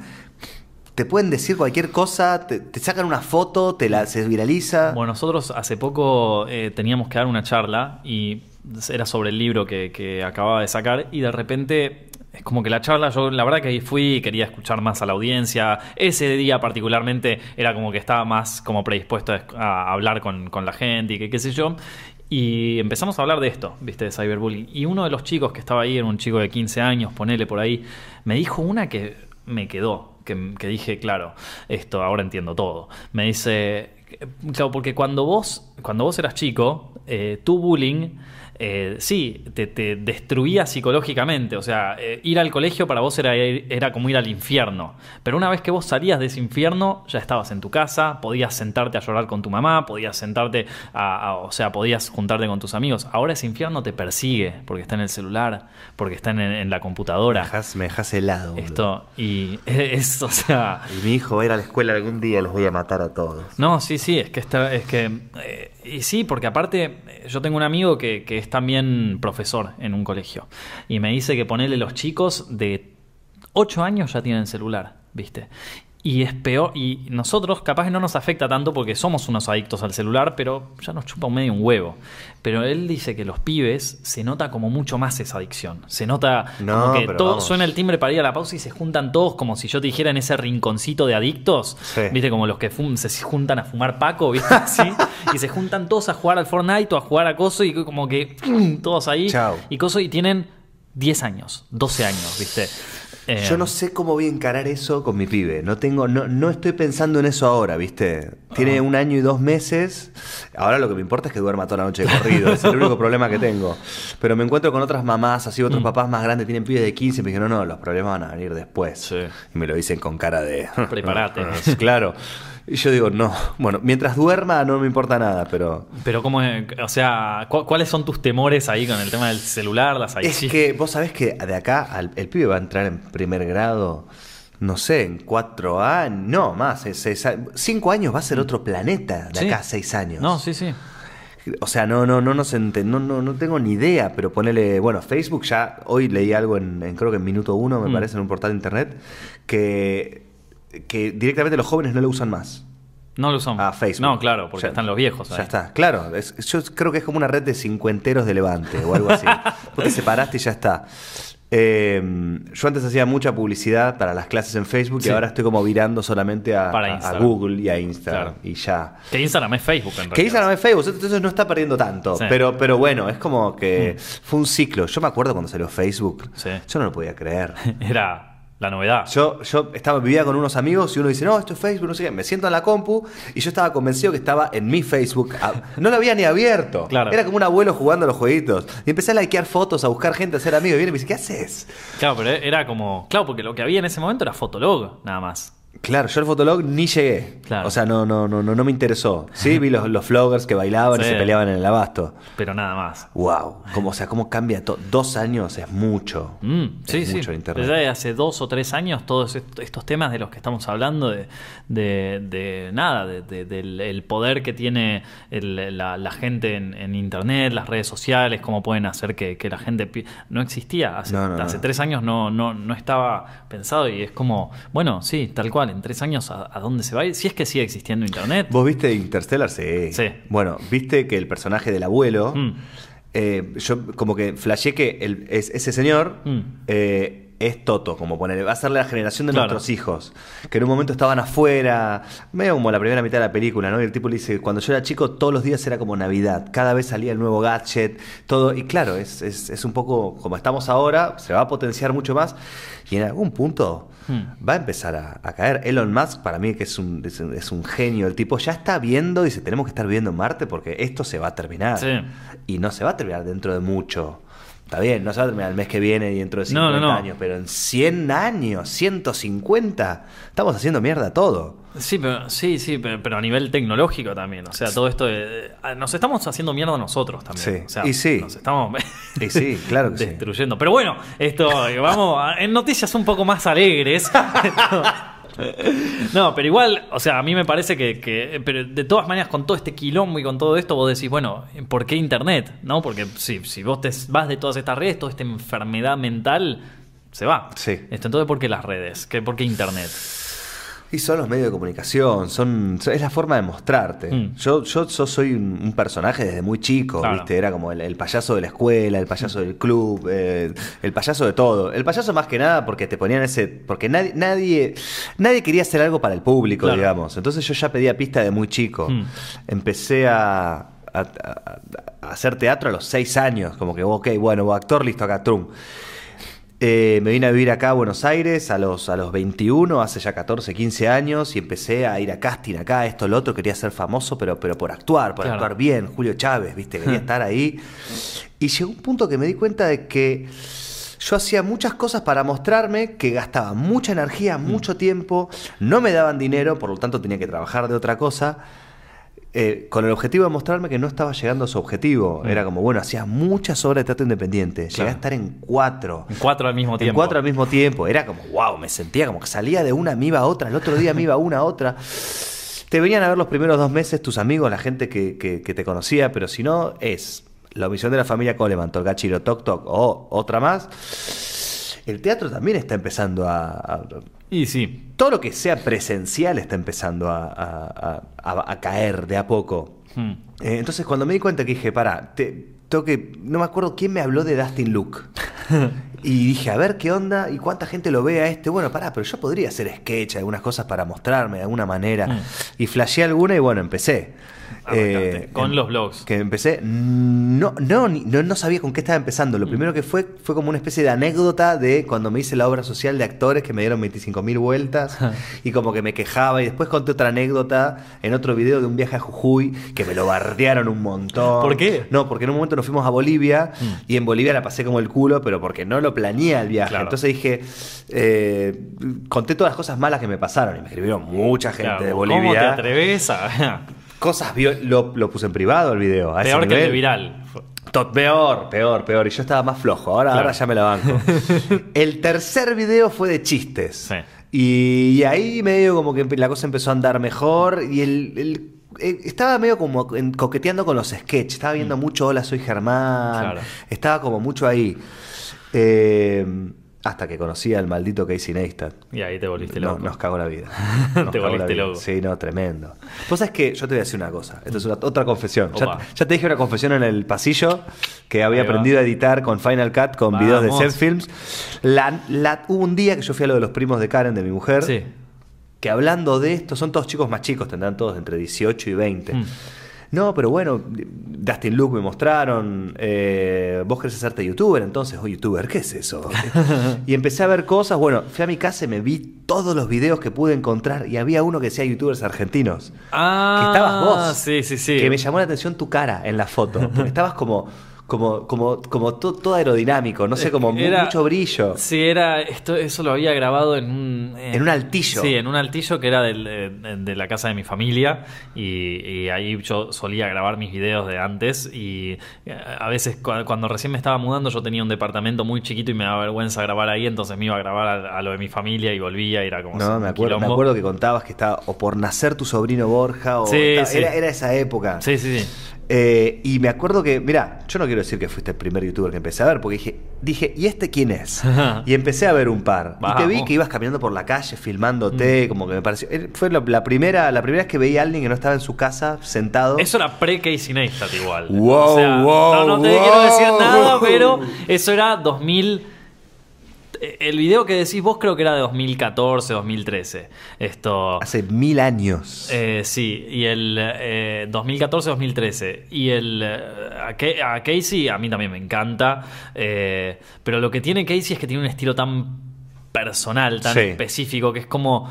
Speaker 2: te pueden decir cualquier cosa, te, sacan una foto, te la se viraliza.
Speaker 1: Bueno, nosotros hace poco eh, teníamos que dar una charla y era sobre el libro que, acababa de sacar y de repente es como que la charla, yo la verdad que ahí fui quería escuchar más a la audiencia. Ese día particularmente era como que estaba más como predispuesto a, hablar con, la gente y qué sé yo. Y empezamos a hablar de esto, viste, de cyberbullying. Y uno de los chicos que estaba ahí, era un chico de 15 años, ponele por ahí, me dijo una que me quedó, que, dije, claro, esto ahora entiendo todo. Me dice, claro, porque cuando vos, cuando vos eras chico, eh, tu bullying eh, sí, te, te destruía psicológicamente. O sea, eh, ir al colegio para vos era, era como ir al infierno. Pero una vez que vos salías de ese infierno, ya estabas en tu casa, podías sentarte a llorar con tu mamá, podías sentarte a, a- o sea, podías juntarte con tus amigos. Ahora ese infierno te persigue porque está en el celular, porque está en, en la
Speaker 2: Me
Speaker 1: computadora.
Speaker 2: dejas, me dejas helado.
Speaker 1: Esto, y es, o sea,
Speaker 2: Y mi hijo va a ir a la escuela algún día, los voy a matar a todos.
Speaker 1: no, sí, sí, es que está, es que, eh, y sí, porque aparte eh, yo tengo un amigo que, que es también profesor en un colegio y me dice que ponerle los chicos de 8 años ya tienen celular, ¿viste? Y es peor, y nosotros capaz que no nos afecta tanto porque somos unos adictos al celular, pero ya nos chupa un medio un huevo. Pero él dice que los pibes se nota como mucho más esa adicción. Se nota
Speaker 2: No,
Speaker 1: como que todo,
Speaker 2: vamos.
Speaker 1: suena el timbre para ir a la pausa y se juntan todos como si yo te dijera en ese rinconcito de adictos.
Speaker 2: Sí.
Speaker 1: ¿Viste? Como los que fum- se juntan a fumar Paco, ¿viste? Así. y se juntan todos a jugar al Fortnite o a jugar a Coso y como que todos ahí.
Speaker 2: Chao.
Speaker 1: Y Coso y tienen 10 años, 12 años, ¿viste? Eh,
Speaker 2: Yo no sé cómo voy a encarar eso con mi pibe. No tengo, no, no estoy pensando en eso ahora, ¿viste? Tiene un año y dos meses. Ahora lo que me importa es que duerma toda la noche de corrido. es el único problema que tengo. Pero me encuentro con otras mamás, así otros papás más grandes, tienen pibes de 15 y me dijeron, no, no, los problemas van a venir después.
Speaker 1: Sí.
Speaker 2: Y me lo dicen con cara de...
Speaker 1: Prepárate.
Speaker 2: claro. Y yo digo, no. Bueno, mientras duerma no me importa nada, pero...
Speaker 1: Pero cómo, es- o sea, ¿cu- ¿cuáles son tus temores ahí con el tema del celular, las
Speaker 2: Es
Speaker 1: adicciones?
Speaker 2: que vos sabés que de acá al- el pibe va a entrar en primer grado, no sé, en cuatro años, no, más, cinco años va a ser otro planeta de
Speaker 1: Sí.
Speaker 2: acá a seis años.
Speaker 1: No, sí, sí.
Speaker 2: O sea, no, no, no, nos ente- no, no, no tengo ni idea, pero ponele, bueno, Facebook ya, hoy leí algo en, en creo que en minuto uno, me
Speaker 1: Mm.
Speaker 2: parece, en un portal de internet, que, que directamente los jóvenes no lo usan más.
Speaker 1: No lo usamos.
Speaker 2: A Facebook.
Speaker 1: No, claro, porque
Speaker 2: Ya-
Speaker 1: están los viejos ahí.
Speaker 2: Ya está, claro. es- yo creo que es como una red de cincuenteros de Levante o algo así. Vos te separaste y ya está. Eh, yo antes hacía mucha publicidad para las clases en Facebook
Speaker 1: Sí.
Speaker 2: y ahora estoy como virando solamente a. Google y a Instagram.
Speaker 1: Claro.
Speaker 2: Y ya.
Speaker 1: Que Instagram es Facebook, en realidad.
Speaker 2: Que Instagram es Facebook, entonces no está perdiendo tanto.
Speaker 1: Sí. Mm.
Speaker 2: Pero, pero bueno, es como que fue un ciclo. Yo me acuerdo cuando salió Facebook.
Speaker 1: Sí.
Speaker 2: Yo no lo podía creer.
Speaker 1: Era la novedad.
Speaker 2: Yo, yo estaba, vivía con unos amigos y uno dice, no, esto es Facebook, no sé qué. Me siento en la compu y yo estaba convencido que estaba en mi Facebook. Ah, No lo había ni abierto.
Speaker 1: Claro.
Speaker 2: Era como un abuelo jugando a los jueguitos. Y empecé a likear fotos, a buscar gente, a ser amigos. Y viene y me dice, ¿qué haces?
Speaker 1: Claro, pero era como. Claro, porque lo que había en ese momento era Fotolog, nada más.
Speaker 2: Claro, yo al Fotolog ni llegué.
Speaker 1: Claro.
Speaker 2: O sea, no, no, no, no, no me interesó. Sí, vi los, los vloggers que bailaban y
Speaker 1: Sí.
Speaker 2: se peleaban en el abasto.
Speaker 1: Pero nada más.
Speaker 2: Wow. Como, o sea, cómo cambia todo. Dos años es mucho.
Speaker 1: Mm,
Speaker 2: Es
Speaker 1: sí, sí.
Speaker 2: mucho internet.
Speaker 1: Desde hace dos o tres años, todos est- estos temas de los que estamos hablando, de, de- de nada, de- de- del el poder que tiene el- la, la gente en, en Internet, las redes sociales, cómo pueden hacer que, que la gente... No existía. Hace,
Speaker 2: No, no,
Speaker 1: hace
Speaker 2: no.
Speaker 1: tres años no, no, no estaba pensado y es como, bueno, sí, tal cual, en tres años a, a dónde se va a ir, si es que sigue existiendo Internet.
Speaker 2: ¿Vos viste Interstellar? Sí.
Speaker 1: Sí.
Speaker 2: Bueno, viste que el personaje del abuelo,
Speaker 1: Mm.
Speaker 2: eh, yo como que flashé que el- es- ese señor
Speaker 1: Mm.
Speaker 2: eh, es Toto, como poner, va a ser la generación de
Speaker 1: Claro.
Speaker 2: nuestros hijos, que en un momento estaban afuera, medio como la primera mitad de la película, ¿no? Y el tipo le dice, cuando yo era chico todos los días era como Navidad, cada vez salía el nuevo gadget, todo, y claro, es, es- es un poco como estamos ahora, se va a potenciar mucho más, y en algún punto
Speaker 1: Mm.
Speaker 2: va a empezar a, a caer. Elon Musk, para mí, que es un, es, un- es un genio. El tipo ya está viendo, dice, tenemos que estar viendo en Marte porque esto se va a terminar.
Speaker 1: Sí.
Speaker 2: Y no se va a terminar dentro de mucho. Está bien, no se va a terminar el mes que viene y dentro de
Speaker 1: No,
Speaker 2: 50
Speaker 1: no, no.
Speaker 2: años, pero en 100 años, 150, estamos haciendo mierda todo.
Speaker 1: Sí, pero, sí, sí, pero, pero a nivel tecnológico también. O sea, todo esto. de- de- nos estamos haciendo mierda nosotros también.
Speaker 2: Sí,
Speaker 1: O sea,
Speaker 2: y sí.
Speaker 1: Nos estamos
Speaker 2: Y sí, claro que sí.
Speaker 1: destruyendo. Pero bueno, esto, vamos, a- en noticias un poco más alegres. No, pero igual, o sea, a mí me parece que, que- pero de todas maneras, con todo este quilombo y con todo esto, vos decís, bueno, ¿por qué Internet? ¿No? Porque si, si vos te vas de todas estas redes, toda esta enfermedad mental se va.
Speaker 2: Sí.
Speaker 1: Esto, entonces, ¿por qué las redes? ¿Qué, ¿Por qué Internet?
Speaker 2: Y son los medios de comunicación, son, es la forma de mostrarte.
Speaker 1: Mm.
Speaker 2: Yo, yo, yo soy un, un personaje desde muy chico,
Speaker 1: Claro.
Speaker 2: ¿viste? Era como el, el payaso de la escuela, el payaso del club, eh, el payaso de todo. El payaso más que nada porque te ponían ese. Porque nadie, nadie, nadie quería hacer algo para el público,
Speaker 1: Claro.
Speaker 2: digamos. Entonces yo ya pedía pista de muy chico.
Speaker 1: Mm.
Speaker 2: Empecé a, a- a- a hacer teatro a los seis años, como que, ok, bueno, actor, listo, acá, trum. Eh, me vine a vivir acá a Buenos Aires a los, a los 21, hace ya 14, 15 años, y empecé a ir a casting acá, esto, lo otro. Quería ser famoso, pero, pero por actuar, por
Speaker 1: Claro.
Speaker 2: actuar bien. Julio Chávez, ¿viste? Quería estar ahí. Y llegó un punto que me di cuenta de que yo hacía muchas cosas para mostrarme, que gastaba mucha energía, mucho tiempo, no me daban dinero, por lo tanto tenía que trabajar de otra cosa. Eh, con el objetivo de mostrarme que no estaba llegando a su objetivo. Era como, bueno, hacía muchas obras de teatro independiente. Llegué
Speaker 1: Claro.
Speaker 2: a estar en cuatro.
Speaker 1: En cuatro al mismo
Speaker 2: En
Speaker 1: tiempo.
Speaker 2: cuatro al mismo tiempo. Era como, wow, me sentía como que salía de una, me iba a otra, el otro día me iba a una a otra. Te venían a ver los primeros dos meses tus amigos, la gente que, que- que te conocía, pero si no, es la omisión de la familia Coleman, Tolgachiro, Toc Toc o otra más. El teatro también está empezando a, a-
Speaker 1: Y sí.
Speaker 2: todo lo que sea presencial está empezando a, a- a- a caer de a poco.
Speaker 1: Hmm.
Speaker 2: Eh, entonces cuando me di cuenta que dije, para, te, tengo que, no me acuerdo quién me habló de Dustin Luke. y dije, a ver qué onda y cuánta gente lo ve a este. Bueno, pará, pero yo podría hacer sketch, algunas cosas para mostrarme de alguna manera.
Speaker 1: Mm.
Speaker 2: Y flasheé alguna y bueno, empecé.
Speaker 1: Arrancaste, con
Speaker 2: em-
Speaker 1: los blogs.
Speaker 2: Que empecé, no, no, no, no sabía con qué estaba empezando.
Speaker 1: Mm.
Speaker 2: Lo primero que fue fue como una especie de anécdota de cuando me hice la obra social de actores que me dieron 25 mil vueltas y como que me quejaba. Y después conté otra anécdota en otro video de un viaje a Jujuy que me lo bardearon un montón.
Speaker 1: ¿Por qué?
Speaker 2: No, porque en un momento nos fuimos a Bolivia
Speaker 1: Mm.
Speaker 2: y en Bolivia la pasé como el culo, pero porque no lo planeé el viaje.
Speaker 1: Claro.
Speaker 2: Entonces dije, eh, conté todas las cosas malas que me pasaron y me escribieron mucha gente
Speaker 1: Claro,
Speaker 2: de
Speaker 1: ¿Cómo te
Speaker 2: Bolivia.
Speaker 1: atreves a.?
Speaker 2: Cosas, vio- lo, lo puse en privado el video. a ese
Speaker 1: Peor que el de viral.
Speaker 2: Peor, peor, peor. Y yo estaba más flojo. Ahora,
Speaker 1: Claro.
Speaker 2: ahora ya me la banco. el tercer video fue de chistes.
Speaker 1: Sí.
Speaker 2: Y, y ahí medio como que la cosa empezó a andar mejor. Y el. el- eh, estaba medio como coqueteando con los sketches. Estaba viendo mucho Hola, soy Germán.
Speaker 1: Mm. Claro.
Speaker 2: Estaba como mucho ahí. Eh, hasta que conocí al maldito Casey Neistat.
Speaker 1: Y ahí te volviste
Speaker 2: No,
Speaker 1: loco.
Speaker 2: nos cagó la vida.
Speaker 1: Te
Speaker 2: Nos
Speaker 1: volviste loco.
Speaker 2: Sí, no, tremendo. Vos sabés que yo te voy a decir una cosa. Esto es una- otra confesión. Ya, te dije una confesión en el pasillo que había
Speaker 1: Ahí va.
Speaker 2: aprendido a editar con Final Cut, con videos de. Zen Films. La, la- hubo un día que yo fui a lo de los primos de Karen, de mi mujer,
Speaker 1: Sí.
Speaker 2: que hablando de esto, son todos chicos más chicos, tendrán todos entre 18 y 20.
Speaker 1: Mm.
Speaker 2: No, pero bueno, Dustin Luke me mostraron, eh, vos querés hacerte youtuber, entonces, oh, youtuber, ¿qué es eso? y empecé a ver cosas, bueno, fui a mi casa y me vi todos los videos que pude encontrar y había uno que decía youtubers argentinos.
Speaker 1: Ah,
Speaker 2: que estabas vos.
Speaker 1: Sí, sí, sí.
Speaker 2: Que me llamó la atención tu cara en la foto, porque estabas como, como, como, como to- todo aerodinámico, no sé, como
Speaker 1: Era-
Speaker 2: mucho brillo.
Speaker 1: Sí, era. Esto, eso lo había grabado en un.
Speaker 2: En un altillo.
Speaker 1: Sí, en un altillo que era del- de, de la casa de mi familia. Y, y ahí yo solía grabar mis videos de antes. Y eh, a veces, cu- cuando recién me estaba mudando, yo tenía un departamento muy chiquito y me daba vergüenza grabar ahí. Entonces me iba a grabar a, a lo de mi familia y volvía. Y era como.
Speaker 2: No, me acuerdo, me acuerdo que contabas que estaba o por nacer tu sobrino Borja o
Speaker 1: Sí,
Speaker 2: estaba-
Speaker 1: sí.
Speaker 2: Era, era esa época.
Speaker 1: Sí, sí, sí.
Speaker 2: Eh, y me acuerdo que, mira, yo no quiero decir que fuiste el primer youtuber que empecé a ver, porque dije, dije, ¿y este quién es? y empecé a ver un par. Y te vi
Speaker 1: Vamos.
Speaker 2: que ibas caminando por la calle filmándote, como que me pareció. eh, Fue la, la primera, la primera vez que veía a alguien que no estaba en su casa sentado.
Speaker 1: Eso era pre-Casey Neistat igual.
Speaker 2: Wow,
Speaker 1: O sea,
Speaker 2: wow,
Speaker 1: no, no te
Speaker 2: wow.
Speaker 1: quiero decir nada, pero eso era 2000. Eh, El video que decís vos creo que era de 2014, 2013. Esto.
Speaker 2: Hace mil años.
Speaker 1: Eh, sí, y el eh, 2014-2013. Y el eh, a, Ca- a Casey a mí también me encanta. eh, pero lo que tiene Casey es que tiene un estilo tan personal, tan
Speaker 2: Sí.
Speaker 1: específico, que es como...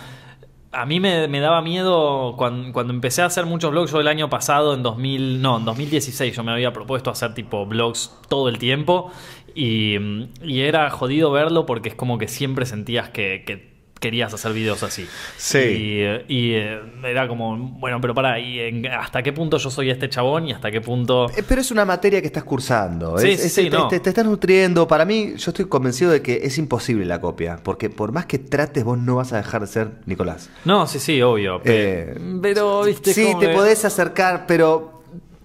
Speaker 1: A mí me, me daba miedo cuando, cuando empecé a hacer muchos blogs. Yo el año pasado, en 2000, no, en 2016, yo me había propuesto hacer tipo blogs todo el tiempo. Y, mm, y era jodido verlo porque es como que siempre sentías que, que querías hacer videos así.
Speaker 2: Sí.
Speaker 1: Y, eh, y, eh, era como, bueno, pero para, ¿y en- ¿hasta qué punto yo soy este chabón y hasta qué punto...
Speaker 2: Eh, Pero es una materia que estás cursando.
Speaker 1: Sí,
Speaker 2: Es-
Speaker 1: sí,
Speaker 2: es-
Speaker 1: sí,
Speaker 2: te,
Speaker 1: no.
Speaker 2: te- te estás nutriendo. Para mí, yo estoy convencido de que es imposible la copia. Porque por más que trates, vos no vas a dejar de ser Nicolás.
Speaker 1: No, sí, sí, obvio.
Speaker 2: Eh,
Speaker 1: Pero, pero, viste,
Speaker 2: Sí, te podés acercar, pero.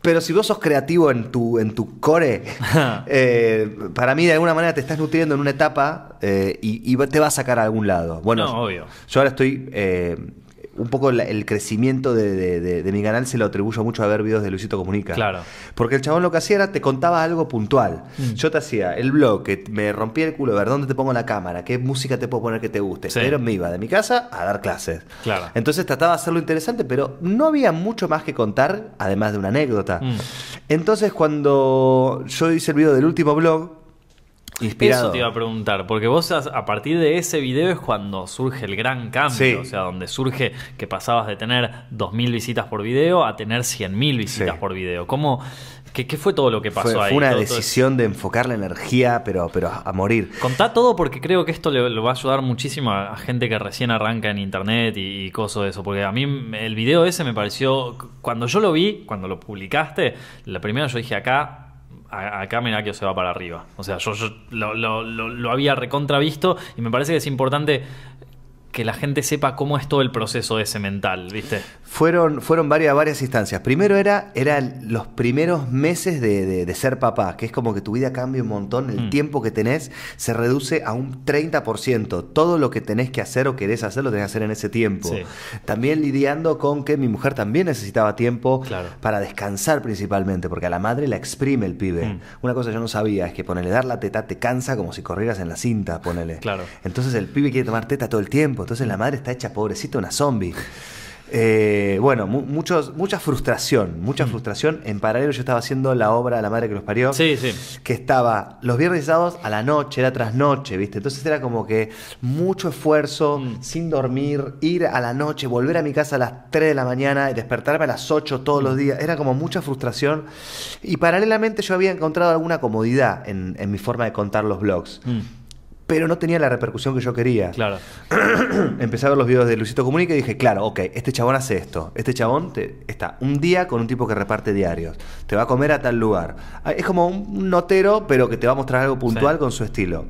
Speaker 2: Pero si vos sos creativo en tu, en tu core, eh, para mí de alguna manera te estás nutriendo en una etapa eh, y, y te va a sacar a algún lado. Bueno,
Speaker 1: No, obvio.
Speaker 2: yo ahora estoy. Un poco la- el crecimiento de, de- de- de mi canal se lo atribuyo mucho a ver videos de Luisito Comunica.
Speaker 1: Claro.
Speaker 2: Porque el chabón lo que hacía era te contaba algo puntual.
Speaker 1: Mm.
Speaker 2: Yo te hacía el blog, que me rompía el culo, a ver dónde te pongo la cámara, qué música te puedo poner que te guste.
Speaker 1: Sí.
Speaker 2: Pero me iba de mi casa a dar clases.
Speaker 1: Claro.
Speaker 2: Entonces trataba de hacerlo interesante, pero no había mucho más que contar, además de una anécdota.
Speaker 1: Mm.
Speaker 2: Entonces cuando yo hice el video del último blog, inspirado.
Speaker 1: Eso te iba a preguntar, porque vos a, partir de ese video es cuando surge el gran cambio,
Speaker 2: Sí.
Speaker 1: o sea, donde surge que pasabas de tener 2.000 visitas por video a tener 100.000 visitas
Speaker 2: Sí.
Speaker 1: por video. ¿Cómo, qué, qué fue todo lo que pasó
Speaker 2: Fue,
Speaker 1: ahí?
Speaker 2: fue una
Speaker 1: Todo- todo-
Speaker 2: decisión de enfocar la energía, pero, pero a morir.
Speaker 1: Contá todo porque creo que esto le, le va a ayudar muchísimo a, a gente que recién arranca en internet y, y cosas de eso. Porque a mí el video ese me pareció. Cuando yo lo vi, cuando lo publicaste, la primera yo dije acá. Acá Menakio se va para arriba. O sea, yo, yo lo, lo- lo- lo había recontravisto y me parece que es importante que la gente sepa cómo es todo el proceso ese mental, ¿viste?
Speaker 2: Fueron, fueron varias, varias instancias. Primero era, eran los primeros meses de, de- de ser papá, que es como que tu vida cambia un montón, el
Speaker 1: Mm.
Speaker 2: tiempo que tenés se reduce a un 30%. Todo lo que tenés que hacer o querés hacer lo tenés que hacer en ese tiempo.
Speaker 1: Sí.
Speaker 2: También lidiando con que mi mujer también necesitaba tiempo
Speaker 1: Claro.
Speaker 2: para descansar principalmente, porque a la madre la exprime el pibe.
Speaker 1: Mm.
Speaker 2: Una cosa que yo no sabía es que ponerle dar la teta te cansa como si corrieras en la cinta, ponele.
Speaker 1: Claro.
Speaker 2: Entonces el pibe quiere tomar teta todo el tiempo. Entonces la madre está hecha pobrecita, una zombie. Eh, bueno, mu- muchos, mucha frustración, mucha frustración. En paralelo yo estaba haciendo la obra La madre que los parió.
Speaker 1: Sí, sí.
Speaker 2: Que estaba los viernes y sábados a la noche, era tras noche, ¿viste? Entonces era como que mucho esfuerzo,
Speaker 1: Mm.
Speaker 2: sin dormir, ir a la noche, volver a mi casa a las 3 de la mañana y despertarme a las 8 todos
Speaker 1: Mm.
Speaker 2: los días. Era como mucha frustración. Y paralelamente yo había encontrado alguna comodidad en, en mi forma de contar los blogs. Pero no tenía la repercusión que yo quería.
Speaker 1: claro.
Speaker 2: Empecé a ver los videos de Luisito Comunica y dije, claro, ok, este chabón hace esto. Este chabón te- está un día con un tipo que reparte diarios. Te va a comer a tal lugar. Ah, Es como un notero, pero que te va a mostrar algo puntual
Speaker 1: Sí.
Speaker 2: con su estilo.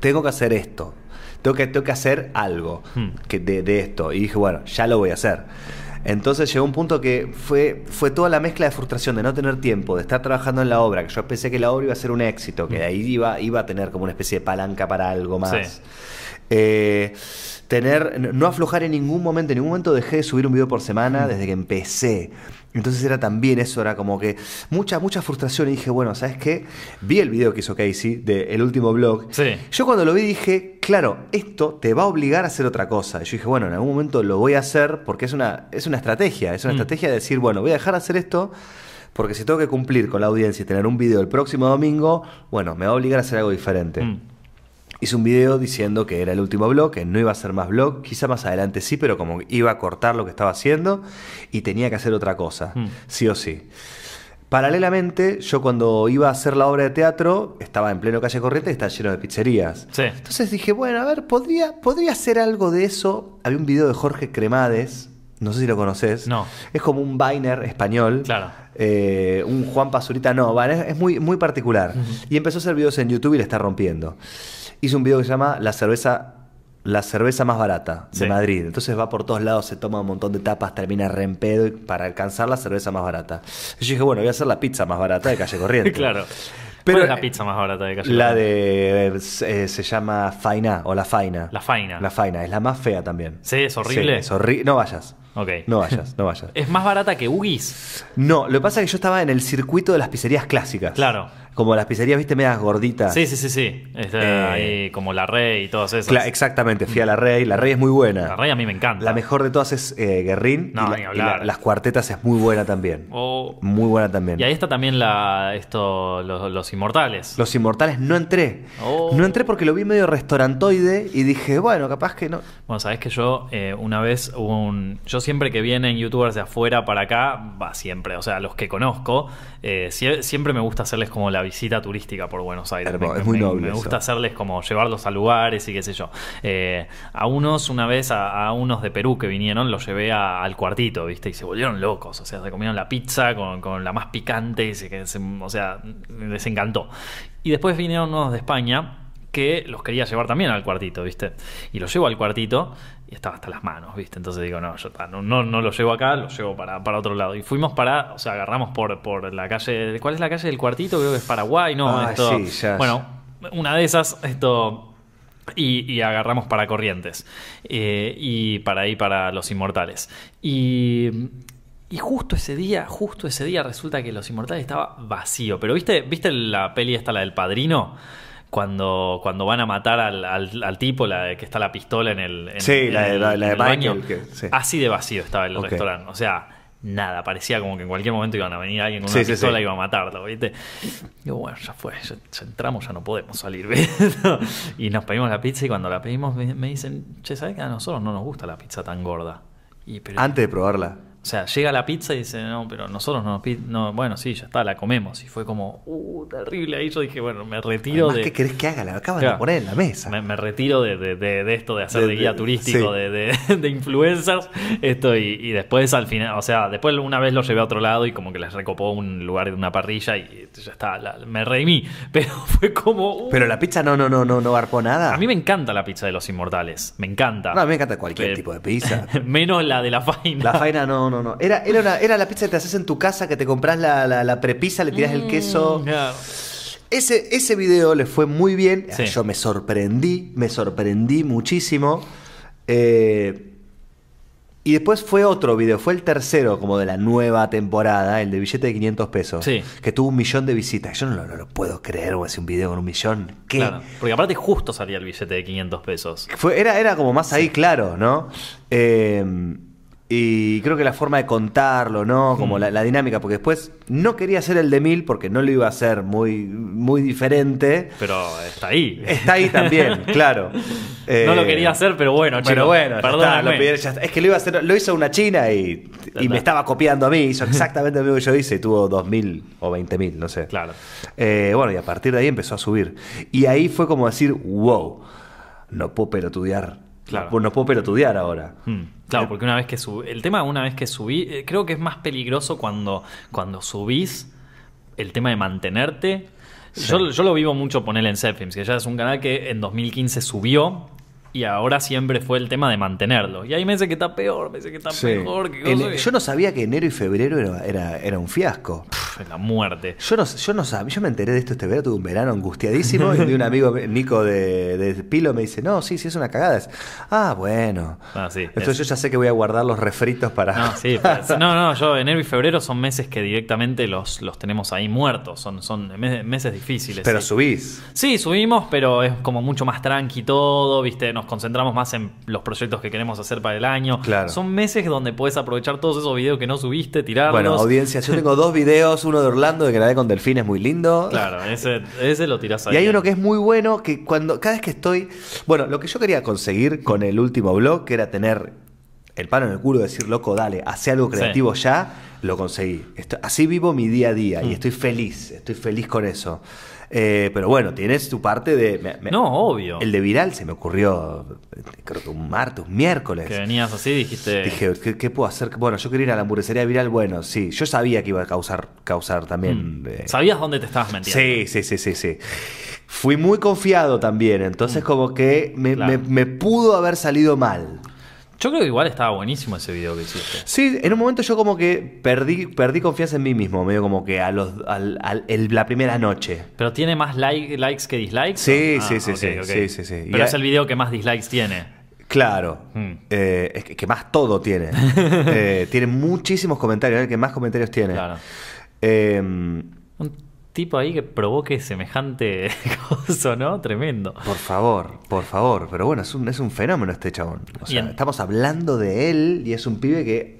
Speaker 2: Tengo que hacer esto. Tengo que, tengo que hacer algo
Speaker 1: Hmm.
Speaker 2: que de, de esto. Y dije, bueno, ya lo voy a hacer. Entonces llegó un punto que fue, fue toda la mezcla de frustración de no tener tiempo, de estar trabajando en la obra, que yo pensé que la obra iba a ser un éxito, que de ahí iba, iba a tener como una especie de palanca para algo más.
Speaker 1: Sí.
Speaker 2: Eh, tener, no aflojar en ningún momento, en ningún momento dejé de subir un video por semana desde que empecé. Entonces era también eso, era como que mucha, mucha frustración. Y dije, bueno, ¿sabes qué? Vi el video que hizo Casey del último blog.
Speaker 1: Sí.
Speaker 2: Yo cuando lo vi dije, claro, esto te va a obligar a hacer otra cosa. Y yo dije, bueno, en algún momento lo voy a hacer porque es una, es una estrategia. Es una
Speaker 1: Mm.
Speaker 2: estrategia de decir, bueno, voy a dejar de hacer esto porque si tengo que cumplir con la audiencia y tener un video el próximo domingo, bueno, me va a obligar a hacer algo diferente.
Speaker 1: Mm.
Speaker 2: Hice un video diciendo que era el último blog, que no iba a ser más blog, quizá más adelante sí, pero como iba a cortar lo que estaba haciendo y tenía que hacer otra cosa,
Speaker 1: Mm.
Speaker 2: sí o sí. Paralelamente, yo cuando iba a hacer la obra de teatro, estaba en pleno calle corriente y estaba lleno de pizzerías.
Speaker 1: Sí.
Speaker 2: Entonces dije, bueno, a ver, podría, podría hacer algo de eso. Había un video de Jorge Cremades, no sé si lo conoces.
Speaker 1: No.
Speaker 2: Es como un Viner español.
Speaker 1: Claro.
Speaker 2: Eh, un Juan Pazurita, no, vale, es, es muy, muy particular. Y empezó a hacer videos en YouTube y le está rompiendo. Hizo un video que se llama La cerveza. La cerveza más barata de
Speaker 1: Sí.
Speaker 2: Madrid. Entonces va por todos lados, se toma un montón de tapas, termina re en pedo y- para alcanzar la cerveza más barata. Y yo dije, bueno, voy a hacer la pizza más barata de calle corriente.
Speaker 1: claro.
Speaker 2: Pero-
Speaker 1: ¿Cuál es la pizza más barata de calle
Speaker 2: La de. eh, se llama Faina o La Faina.
Speaker 1: La Faina.
Speaker 2: La Faina, es la más fea también.
Speaker 1: Sí, es horrible.
Speaker 2: Sí, es horri- No vayas.
Speaker 1: Ok.
Speaker 2: No vayas, no vayas.
Speaker 1: ¿Es más barata que Ugis?
Speaker 2: No, lo que pasa es que yo estaba en el circuito de las pizzerías clásicas.
Speaker 1: Claro.
Speaker 2: Como las pizzerías, viste, medias gorditas.
Speaker 1: Sí, sí, sí, sí. Está
Speaker 2: Eh,
Speaker 1: ahí como la Rey y todas esas.
Speaker 2: Exactamente, fui a la Rey. La Rey es muy buena.
Speaker 1: La Rey a mí me encanta.
Speaker 2: La mejor de todas es eh, Guerrín.
Speaker 1: No,
Speaker 2: y, la-
Speaker 1: ni
Speaker 2: y
Speaker 1: hablar.
Speaker 2: la- las cuartetas es muy buena también.
Speaker 1: Oh.
Speaker 2: Muy buena también.
Speaker 1: Y ahí está también la, esto, los, los inmortales.
Speaker 2: Los Inmortales no entré.
Speaker 1: Oh.
Speaker 2: No entré porque lo vi medio restaurantoide y dije, bueno, capaz que no.
Speaker 1: Bueno, sabes que yo eh, una vez hubo un. Yo siempre que vienen youtubers de afuera para acá, va siempre, o sea, los que conozco, eh, sie- siempre me gusta hacerles como la visita turística por Buenos Aires.
Speaker 2: Hermoso,
Speaker 1: Me-
Speaker 2: es muy
Speaker 1: me-
Speaker 2: noble
Speaker 1: Me
Speaker 2: eso.
Speaker 1: gusta hacerles como llevarlos a lugares y qué sé yo. Eh, a unos, una vez, a, a unos de Perú que vinieron, los llevé a- al cuartito, ¿viste? Y se volvieron locos, o sea, se comieron la pizza con, con la más picante, y se, que se- o sea, les encantó. Y después vinieron unos de España que los quería llevar también al cuartito, ¿viste? Y los llevo al cuartito y estaba hasta las manos, ¿viste? Entonces digo, no, yo no, no, no lo llevo acá, lo llevo para, para otro lado. Y fuimos para, o sea, agarramos por, por la calle, ¿cuál es la calle del cuartito? Creo que es Paraguay, ¿no?
Speaker 2: Ah,
Speaker 1: esto,
Speaker 2: sí, ya.
Speaker 1: Bueno, una de esas, esto... Y, y agarramos para Corrientes. eh, y para ahí, para Los Inmortales. Y... Y justo ese día, justo ese día resulta que Los Inmortales estaba vacío. Pero ¿viste, ¿viste la peli esta, la del padrino? Cuando, cuando van a matar al, al- al tipo, la de que está la pistola en el, en-
Speaker 2: Sí,
Speaker 1: en
Speaker 2: la de-
Speaker 1: el-
Speaker 2: la- la de
Speaker 1: en el baño.
Speaker 2: Michael, que- sí.
Speaker 1: Así de vacío estaba el restaurante. O sea, nada, parecía como que en cualquier momento iban a venir alguien con una
Speaker 2: sí,
Speaker 1: pistola y iba a matarlo, ¿viste? Digo, bueno, ya fue, ya, ya entramos, ya no podemos salir, ¿viste? Y nos pedimos la pizza y cuando la pedimos me, me dicen, che, ¿sabes que a nosotros no nos gusta la pizza tan gorda? Y, pero,
Speaker 2: Antes de probarla.
Speaker 1: O sea, llega la pizza y dice, no, pero nosotros no no, bueno, sí, ya está, la comemos. Y fue como, uh, terrible. Ahí yo dije, bueno, me retiro
Speaker 2: Además,
Speaker 1: de...
Speaker 2: ¿Qué querés que haga? La acaban
Speaker 1: Claro.
Speaker 2: de poner en la mesa.
Speaker 1: Me, me retiro de, de- de- de esto de hacer
Speaker 2: De-
Speaker 1: guía turístico,
Speaker 2: sí.
Speaker 1: de, influencers, esto y, y después al final, o sea, después una vez lo llevé a otro lado y como que les recopó un lugar de una parrilla y ya está, la- me redimí, pero fue como... uh,
Speaker 2: Pero la pizza no, no, no, no, no garpó nada.
Speaker 1: a mí me encanta la pizza de los inmortales, me encanta.
Speaker 2: No, a mí me encanta cualquier
Speaker 1: Pe-
Speaker 2: tipo de pizza.
Speaker 1: Menos la de la faina.
Speaker 2: La faina no, no, no. Era, era, una- era la pizza que te haces en tu casa, que te compras la, la, la prepizza, le tirás el queso.
Speaker 1: Mm, claro.
Speaker 2: Ese, ese video le fue muy bien.
Speaker 1: Sí.
Speaker 2: Yo me sorprendí, me sorprendí muchísimo. Eh, y después fue otro video, fue el tercero como de la nueva temporada, el de billete de 500 pesos.
Speaker 1: Sí.
Speaker 2: Que tuvo un millón de visitas. Yo no, lo- no lo puedo creer, o hacer un video con un millón. ¿Qué?
Speaker 1: Claro, porque aparte justo salía el billete de 500 pesos.
Speaker 2: Fue, era, era como más ahí claro, ¿no? Eh, y creo que la forma de contarlo, ¿no? Como
Speaker 1: Mm.
Speaker 2: la, la dinámica, porque después no quería hacer el de mil porque no lo iba a hacer muy, muy diferente.
Speaker 1: Pero está ahí.
Speaker 2: Está ahí también, claro.
Speaker 1: no lo
Speaker 2: Eh,
Speaker 1: quería hacer, pero bueno, chicos.
Speaker 2: Pero bueno, ya está,
Speaker 1: perdónenme.
Speaker 2: lo pidieron, ya está. es que lo iba a hacer, lo hizo una china y, y me estaba copiando a mí, hizo exactamente lo mismo que yo hice y tuvo 2.000 o 20.000, no sé.
Speaker 1: Claro.
Speaker 2: Eh, bueno, y a partir de ahí empezó a subir. Y ahí fue como decir, wow, no puedo pelotudear.
Speaker 1: Claro.
Speaker 2: No, no puedo pelotudear ahora.
Speaker 1: Mm, Claro, porque una vez que subí, el tema una vez que subí, eh, creo que es más peligroso cuando, cuando subís el tema de mantenerte. Yo, yo lo vivo mucho ponerle en Selfilms, que ya es un canal que en 2015 subió y ahora siempre fue el tema de mantenerlo. Y hay meses que está peor, meses que está
Speaker 2: Sí.
Speaker 1: mejor, que que-
Speaker 2: yo no sabía que enero y febrero era, era, era un fiasco.
Speaker 1: Pff, la muerte.
Speaker 2: Yo no, yo no sabía, yo me enteré de esto este verano, tuve un verano angustiadísimo y de un amigo, Nico de, de Pilo, me dice, no, sí, sí, es una cagada. Es, ah, bueno.
Speaker 1: Ah, sí,
Speaker 2: Entonces
Speaker 1: es-
Speaker 2: yo ya sé que voy a guardar los refritos para...
Speaker 1: No, sí, pero- no, no, yo enero y febrero son meses que directamente los, los tenemos ahí muertos, son, son me- meses difíciles.
Speaker 2: Pero
Speaker 1: sí.
Speaker 2: subís.
Speaker 1: Sí, subimos, pero es como mucho más tranqui todo, ¿viste? Nos concentramos más en los proyectos que queremos hacer para el año.
Speaker 2: Claro.
Speaker 1: Son meses donde puedes aprovechar todos esos videos que no subiste, tirarlos.
Speaker 2: Bueno, audiencia, yo tengo dos videos, uno de Orlando que grabé con delfines muy lindo.
Speaker 1: Claro, ese, ese lo tirás ahí.
Speaker 2: Y hay uno que es muy bueno, que cuando cada vez que estoy... Bueno, lo que yo quería conseguir con el último blog, que era tener el palo en el culo, decir, loco, dale, hace algo
Speaker 1: Sí.
Speaker 2: creativo ya, lo conseguí. Esto- así vivo mi día a día
Speaker 1: Mm.
Speaker 2: y estoy feliz, estoy feliz con eso. Eh, pero bueno, tienes tu parte de... me- me-
Speaker 1: No, obvio.
Speaker 2: El de viral se me ocurrió, creo que un martes, un miércoles.
Speaker 1: Que venías así, dijiste.
Speaker 2: Dije, ¿qué, qué puedo hacer? Bueno, yo quería ir a la hamburguesería viral. Bueno, sí, yo sabía que iba a causar, causar también.
Speaker 1: Mm.
Speaker 2: eh,
Speaker 1: ¿Sabías dónde te estabas metiendo?
Speaker 2: Sí, sí, sí, sí, sí. Fui muy confiado también, entonces como que me,
Speaker 1: Mm. Claro.
Speaker 2: me- me pudo haber salido mal.
Speaker 1: Yo creo que igual estaba buenísimo ese video que hiciste.
Speaker 2: Sí, en un momento yo como que perdí, perdí confianza en mí mismo, medio como que a los, al- al- el- la primera noche.
Speaker 1: ¿Pero tiene más like- likes que dislikes?
Speaker 2: Sí,
Speaker 1: Ah,
Speaker 2: sí, sí, sí, sí, sí,
Speaker 1: Pero es el video que más dislikes tiene.
Speaker 2: Claro,
Speaker 1: Mm.
Speaker 2: eh, es que, que más todo tiene. Eh, tiene muchísimos comentarios, el que más comentarios tiene.
Speaker 1: Claro.
Speaker 2: Eh,
Speaker 1: Un tipo ahí que provoque semejante cosa, ¿no? Tremendo.
Speaker 2: Por favor, por favor. Pero bueno, es un, es un fenómeno este chabón. O sea,
Speaker 1: en-
Speaker 2: estamos hablando de él y es un pibe que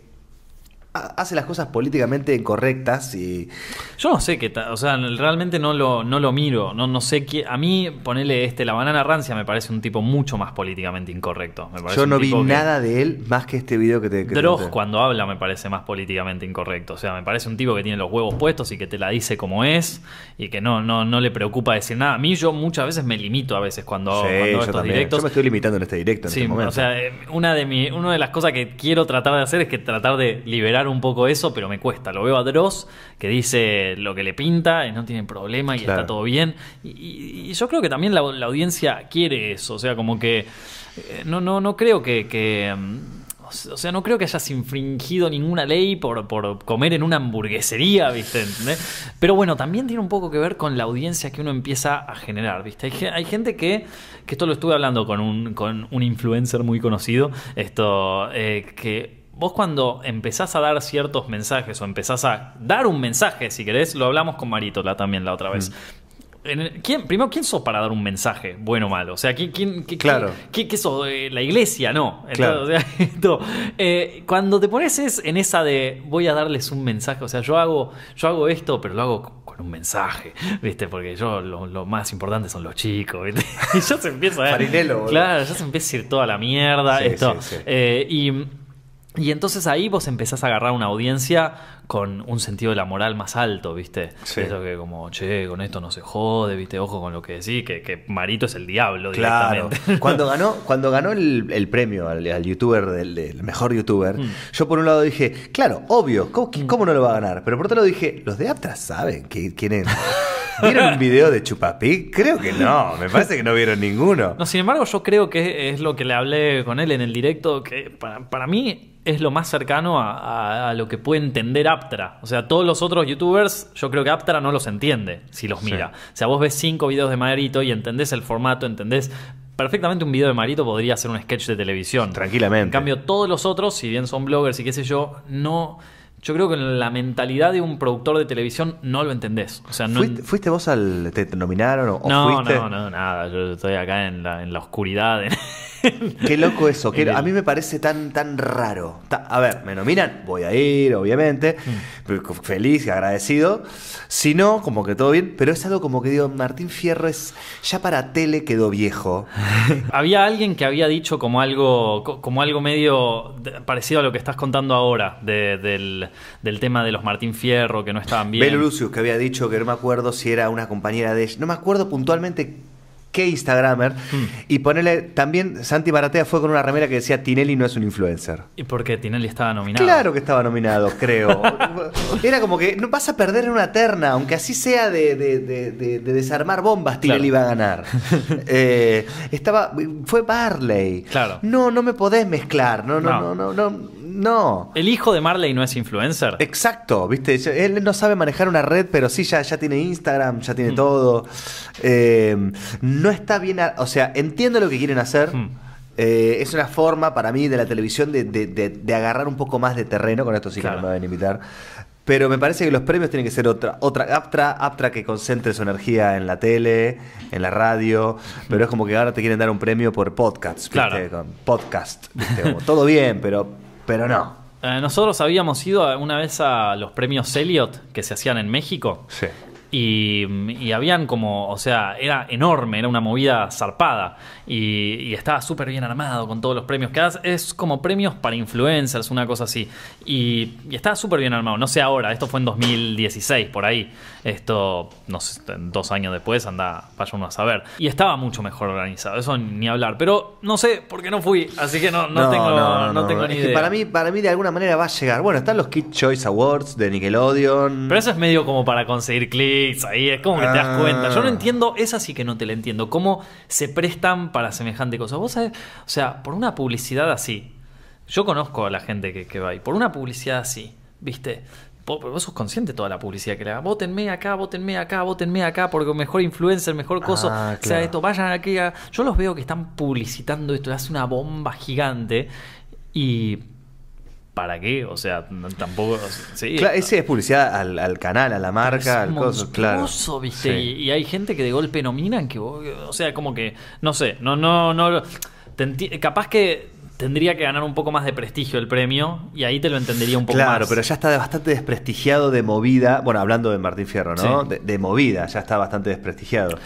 Speaker 2: hace las cosas políticamente incorrectas y...
Speaker 1: Yo no sé qué tal, o sea, realmente no lo, no lo miro, no, no sé qué. A mí, ponerle este, la banana rancia me parece un tipo mucho más políticamente incorrecto. Me
Speaker 2: Yo no vi
Speaker 1: que-
Speaker 2: nada de él más que este video que te... que te
Speaker 1: Dross
Speaker 2: conté.
Speaker 1: cuando habla me parece más políticamente incorrecto. O sea, me parece un tipo que tiene los huevos puestos y que te la dice como es y que no, no, no le preocupa decir nada. A mí yo muchas veces me limito a veces cuando,
Speaker 2: Sí,
Speaker 1: cuando hago estos
Speaker 2: también.
Speaker 1: directos.
Speaker 2: Yo me estoy limitando en este directo en
Speaker 1: Sí,
Speaker 2: este momento.
Speaker 1: o sea, eh, una de, mi, una de las cosas que quiero tratar de hacer es que tratar de liberar un poco eso, pero me cuesta. Lo veo a Dross, que dice lo que le pinta y no tiene problema y
Speaker 2: Claro.
Speaker 1: está todo bien. Y, y- y yo creo que también la, la audiencia quiere eso. O sea, como que eh, no, no, no creo que... que, mm, o sea, no creo que hayas infringido ninguna ley por, por comer en una hamburguesería, ¿viste? ¿Entendés? Pero bueno, también tiene un poco que ver con la audiencia que uno empieza a generar, ¿viste? Hay gente que, que esto lo estuve hablando con un, con un influencer muy conocido, esto, eh, que vos cuando empezás a dar ciertos mensajes o empezás a dar un mensaje, si querés, lo hablamos con Marítola también la otra vez. ¿quién, primero, ¿quién sos para dar un mensaje, bueno o malo? O sea, ¿quién, quién, qué,
Speaker 2: Claro.
Speaker 1: qué, qué sos? Eh, ¿La iglesia? No. Entonces,
Speaker 2: Claro.
Speaker 1: o sea, esto, eh, cuando te pones es en esa de voy a darles un mensaje, o sea, yo hago, yo hago esto, pero lo hago con- un mensaje, ¿viste? Porque yo lo, lo más importante son los chicos, ¿viste? Y ya se empieza a
Speaker 2: Farinello, boludo.
Speaker 1: Claro, ya se empieza a ir toda la mierda.
Speaker 2: Sí,
Speaker 1: esto.
Speaker 2: sí, sí.
Speaker 1: Eh, y, y entonces ahí vos empezás a agarrar una audiencia con un sentido de la moral más alto, ¿viste?
Speaker 2: Sí.
Speaker 1: Eso que como, che, con esto no se jode, ¿viste? Ojo con lo que decís, que, que Marito es el diablo
Speaker 2: Claro.
Speaker 1: directamente.
Speaker 2: Cuando ganó, cuando ganó el, el premio al, al youtuber, del, del mejor youtuber,
Speaker 1: Mm.
Speaker 2: yo por un lado dije, claro, obvio, ¿cómo, cómo no lo va a ganar? Pero por otro lado dije, los de Aptra saben que- quién es. ¿Vieron un video de Chupapi? Creo que no, me parece que no vieron ninguno.
Speaker 1: No, sin embargo, yo creo que es lo que le hablé con él en el directo, que para, para mí es lo más cercano a, a- a lo que puede entender Aptra. O sea, todos los otros youtubers, yo creo que Aptra no los entiende si los mira. O sea, vos ves cinco videos de Marito y entendés el formato, entendés perfectamente un video de Marito podría ser un sketch de televisión.
Speaker 2: Tranquilamente.
Speaker 1: En cambio, todos los otros, si bien son bloggers y qué sé yo, no... Yo creo que en la mentalidad de un productor de televisión no lo entendés. O sea, no,
Speaker 2: ¿Fuiste, fuiste vos al. ¿Te nominaron o,
Speaker 1: no,
Speaker 2: fuiste?
Speaker 1: no, no, nada. Yo estoy acá en la, en la oscuridad.
Speaker 2: Qué loco eso. a mí me parece tan, tan raro. Ta- a ver, me nominan, voy a ir, obviamente.
Speaker 1: Mm.
Speaker 2: pero Feliz y agradecido. Si no, como que todo bien. Pero es algo como que digo, Martín Fierro es. Ya para tele quedó viejo.
Speaker 1: había alguien que había dicho como algo, co- como algo medio parecido a lo que estás contando ahora, de- del, del tema de los Martín Fierro, que no estaban bien.
Speaker 2: Belo Lucius, que había dicho que no me acuerdo si era una compañera de ella. No me acuerdo puntualmente qué Instagramer.
Speaker 1: Hmm.
Speaker 2: Y ponerle. También Santi Maratea fue con una remera que decía Tinelli no es un influencer.
Speaker 1: ¿Y por qué Tinelli estaba nominado?
Speaker 2: Claro que estaba nominado, creo. Era como que no vas a perder en una terna, aunque así sea de, de- de- de- de desarmar bombas, Tinelli
Speaker 1: Claro.
Speaker 2: iba a ganar. Eh, estaba, fue Barley.
Speaker 1: Claro.
Speaker 2: No, no me podés mezclar. No, no,
Speaker 1: No.
Speaker 2: no, no, no. No.
Speaker 1: ¿El hijo de Marley no es influencer?
Speaker 2: Exacto, viste, él no sabe manejar una red, pero sí ya, ya tiene Instagram, ya
Speaker 1: Mm.
Speaker 2: tiene todo. Eh, no está bien, a- o sea, entiendo lo que quieren hacer.
Speaker 1: Mm.
Speaker 2: Eh, es una forma para mí de la televisión de, de- de- de agarrar un poco más de terreno, con esto sí
Speaker 1: Claro.
Speaker 2: que no me van a invitar. Pero me parece que los premios tienen que ser otra, otra Aptra, Aptra que concentre su energía en la tele, en la radio, pero es como que ahora te quieren dar un premio por podcast, ¿viste?
Speaker 1: Claro.
Speaker 2: Con podcast, ¿viste? Como, todo bien, pero, pero no.
Speaker 1: Eh, nosotros habíamos ido una vez a los premios Elliot que se hacían en México.
Speaker 2: Sí.
Speaker 1: Y, y habían como, o sea, era enorme, era una movida zarpada. Y, y estaba súper bien armado con todos los premios. Que es como premios para influencers, una cosa así. Y, y estaba súper bien armado. No sé ahora, esto fue en 2016, por ahí. Esto, no sé, dos años después, anda, vaya uno a saber. Y estaba mucho mejor organizado, eso ni hablar. Pero no sé por qué no fui, así que no, no, tengo, no, tengo ni
Speaker 2: Es que
Speaker 1: idea.
Speaker 2: para mí, para mí de alguna manera va a llegar. Bueno, están los Kid Choice Awards de Nickelodeon.
Speaker 1: Pero eso es medio como para conseguir clics, ahí es como que te das
Speaker 2: Ah.
Speaker 1: cuenta. Yo no entiendo, esa sí que no te la entiendo. ¿Cómo se prestan para semejante cosa? Vos sabés, o sea, por una publicidad así, yo conozco a la gente que, que va ahí, por una publicidad así, ¿viste? Vos, vos sos consciente de toda la publicidad que le haga. Votenme acá, votenme acá, votenme acá, porque mejor influencer, mejor coso.
Speaker 2: Ah,
Speaker 1: O sea, esto, vayan aquí. a- Yo los veo que están publicitando esto, hace una bomba gigante y. ¿Para qué? O sea, no- tampoco. Sí,
Speaker 2: Claro, ese es publicidad al, al canal, a la marca, al coso, claro.
Speaker 1: monstruoso, ¿viste?
Speaker 2: Sí.
Speaker 1: Y, y hay gente que de golpe nominan que vos- o sea, como que no sé, no no no capaz que tendría que ganar un poco más de prestigio el premio y ahí te lo entendería un poco
Speaker 2: Claro,
Speaker 1: más.
Speaker 2: pero ya está bastante desprestigiado de movida. Bueno, hablando de Martín Fierro, ¿no?
Speaker 1: Sí.
Speaker 2: De, de movida, ya está bastante desprestigiado.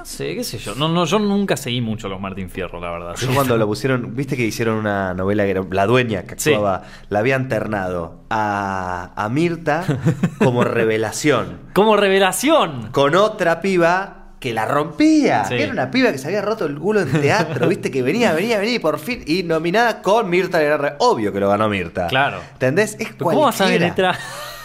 Speaker 1: No sé, qué sé yo. No no yo nunca seguí mucho a los Martín Fierro, la verdad.
Speaker 2: Yo cuando lo pusieron, viste que hicieron una novela que era La Dueña, que
Speaker 1: Sí.
Speaker 2: actuaba, la habían ternado a, a Mirta como revelación.
Speaker 1: Como revelación.
Speaker 2: con otra piba que la rompía.
Speaker 1: Sí.
Speaker 2: Que era una piba que se había roto el culo en teatro, viste, que venía, venía, venía y por fin. Y nominada con Mirta Legrand. Obvio que lo ganó Mirta.
Speaker 1: Claro.
Speaker 2: ¿Entendés? Es
Speaker 1: ¿Cómo vas a?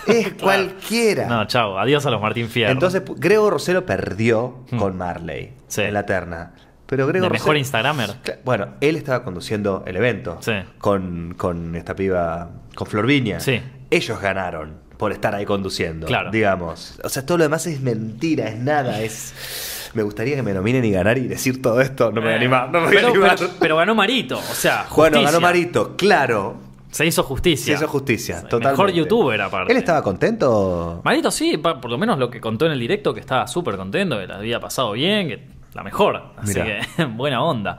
Speaker 2: Es
Speaker 1: Claro.
Speaker 2: cualquiera.
Speaker 1: No, chao, adiós a los Martín Fierro.
Speaker 2: Entonces, Grego Rosero perdió
Speaker 1: Hmm.
Speaker 2: con Marley
Speaker 1: Sí.
Speaker 2: en la terna. Pero Grego
Speaker 1: de mejor
Speaker 2: Rosero-
Speaker 1: Instagramer.
Speaker 2: Bueno, él estaba conduciendo el evento
Speaker 1: Sí.
Speaker 2: con, con esta piba, con Flor Viña.
Speaker 1: Sí.
Speaker 2: Ellos ganaron por estar ahí conduciendo,
Speaker 1: Claro.
Speaker 2: digamos. O sea, todo lo demás es mentira, es nada, es... Me gustaría que me nominen y ganar y decir todo esto. No me voy a
Speaker 1: Eh,
Speaker 2: animar, no me voy
Speaker 1: pero,
Speaker 2: a animar.
Speaker 1: pero- pero ganó Marito, o sea,
Speaker 2: bueno,
Speaker 1: justicia.
Speaker 2: ganó Marito, claro.
Speaker 1: Se hizo justicia.
Speaker 2: Se hizo justicia, totalmente.
Speaker 1: Mejor youtuber aparte.
Speaker 2: ¿Él estaba contento?
Speaker 1: Marito sí, por lo menos lo que contó en el directo, que estaba súper contento, que la había pasado bien, que la mejor. Así
Speaker 2: Mirá.
Speaker 1: que buena onda.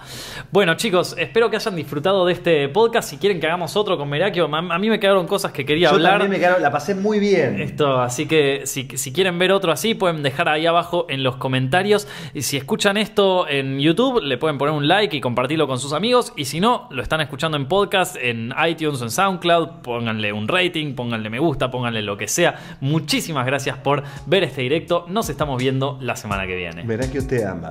Speaker 1: Bueno, chicos, espero que hayan disfrutado de este podcast. Si quieren que hagamos otro con Merakio, a, mí me quedaron cosas que quería
Speaker 2: Yo
Speaker 1: hablar.
Speaker 2: también me quedaron, la pasé muy bien.
Speaker 1: Esto, así que si, si quieren ver otro así, pueden dejar ahí abajo en los comentarios. Y si escuchan esto en YouTube, le pueden poner un like y compartirlo con sus amigos. Y si no, lo están escuchando en podcast, en iTunes o en SoundCloud, pónganle un rating, pónganle me gusta, pónganle lo que sea. Muchísimas gracias por ver este directo. Nos estamos viendo la semana que viene.
Speaker 2: Que usted ama.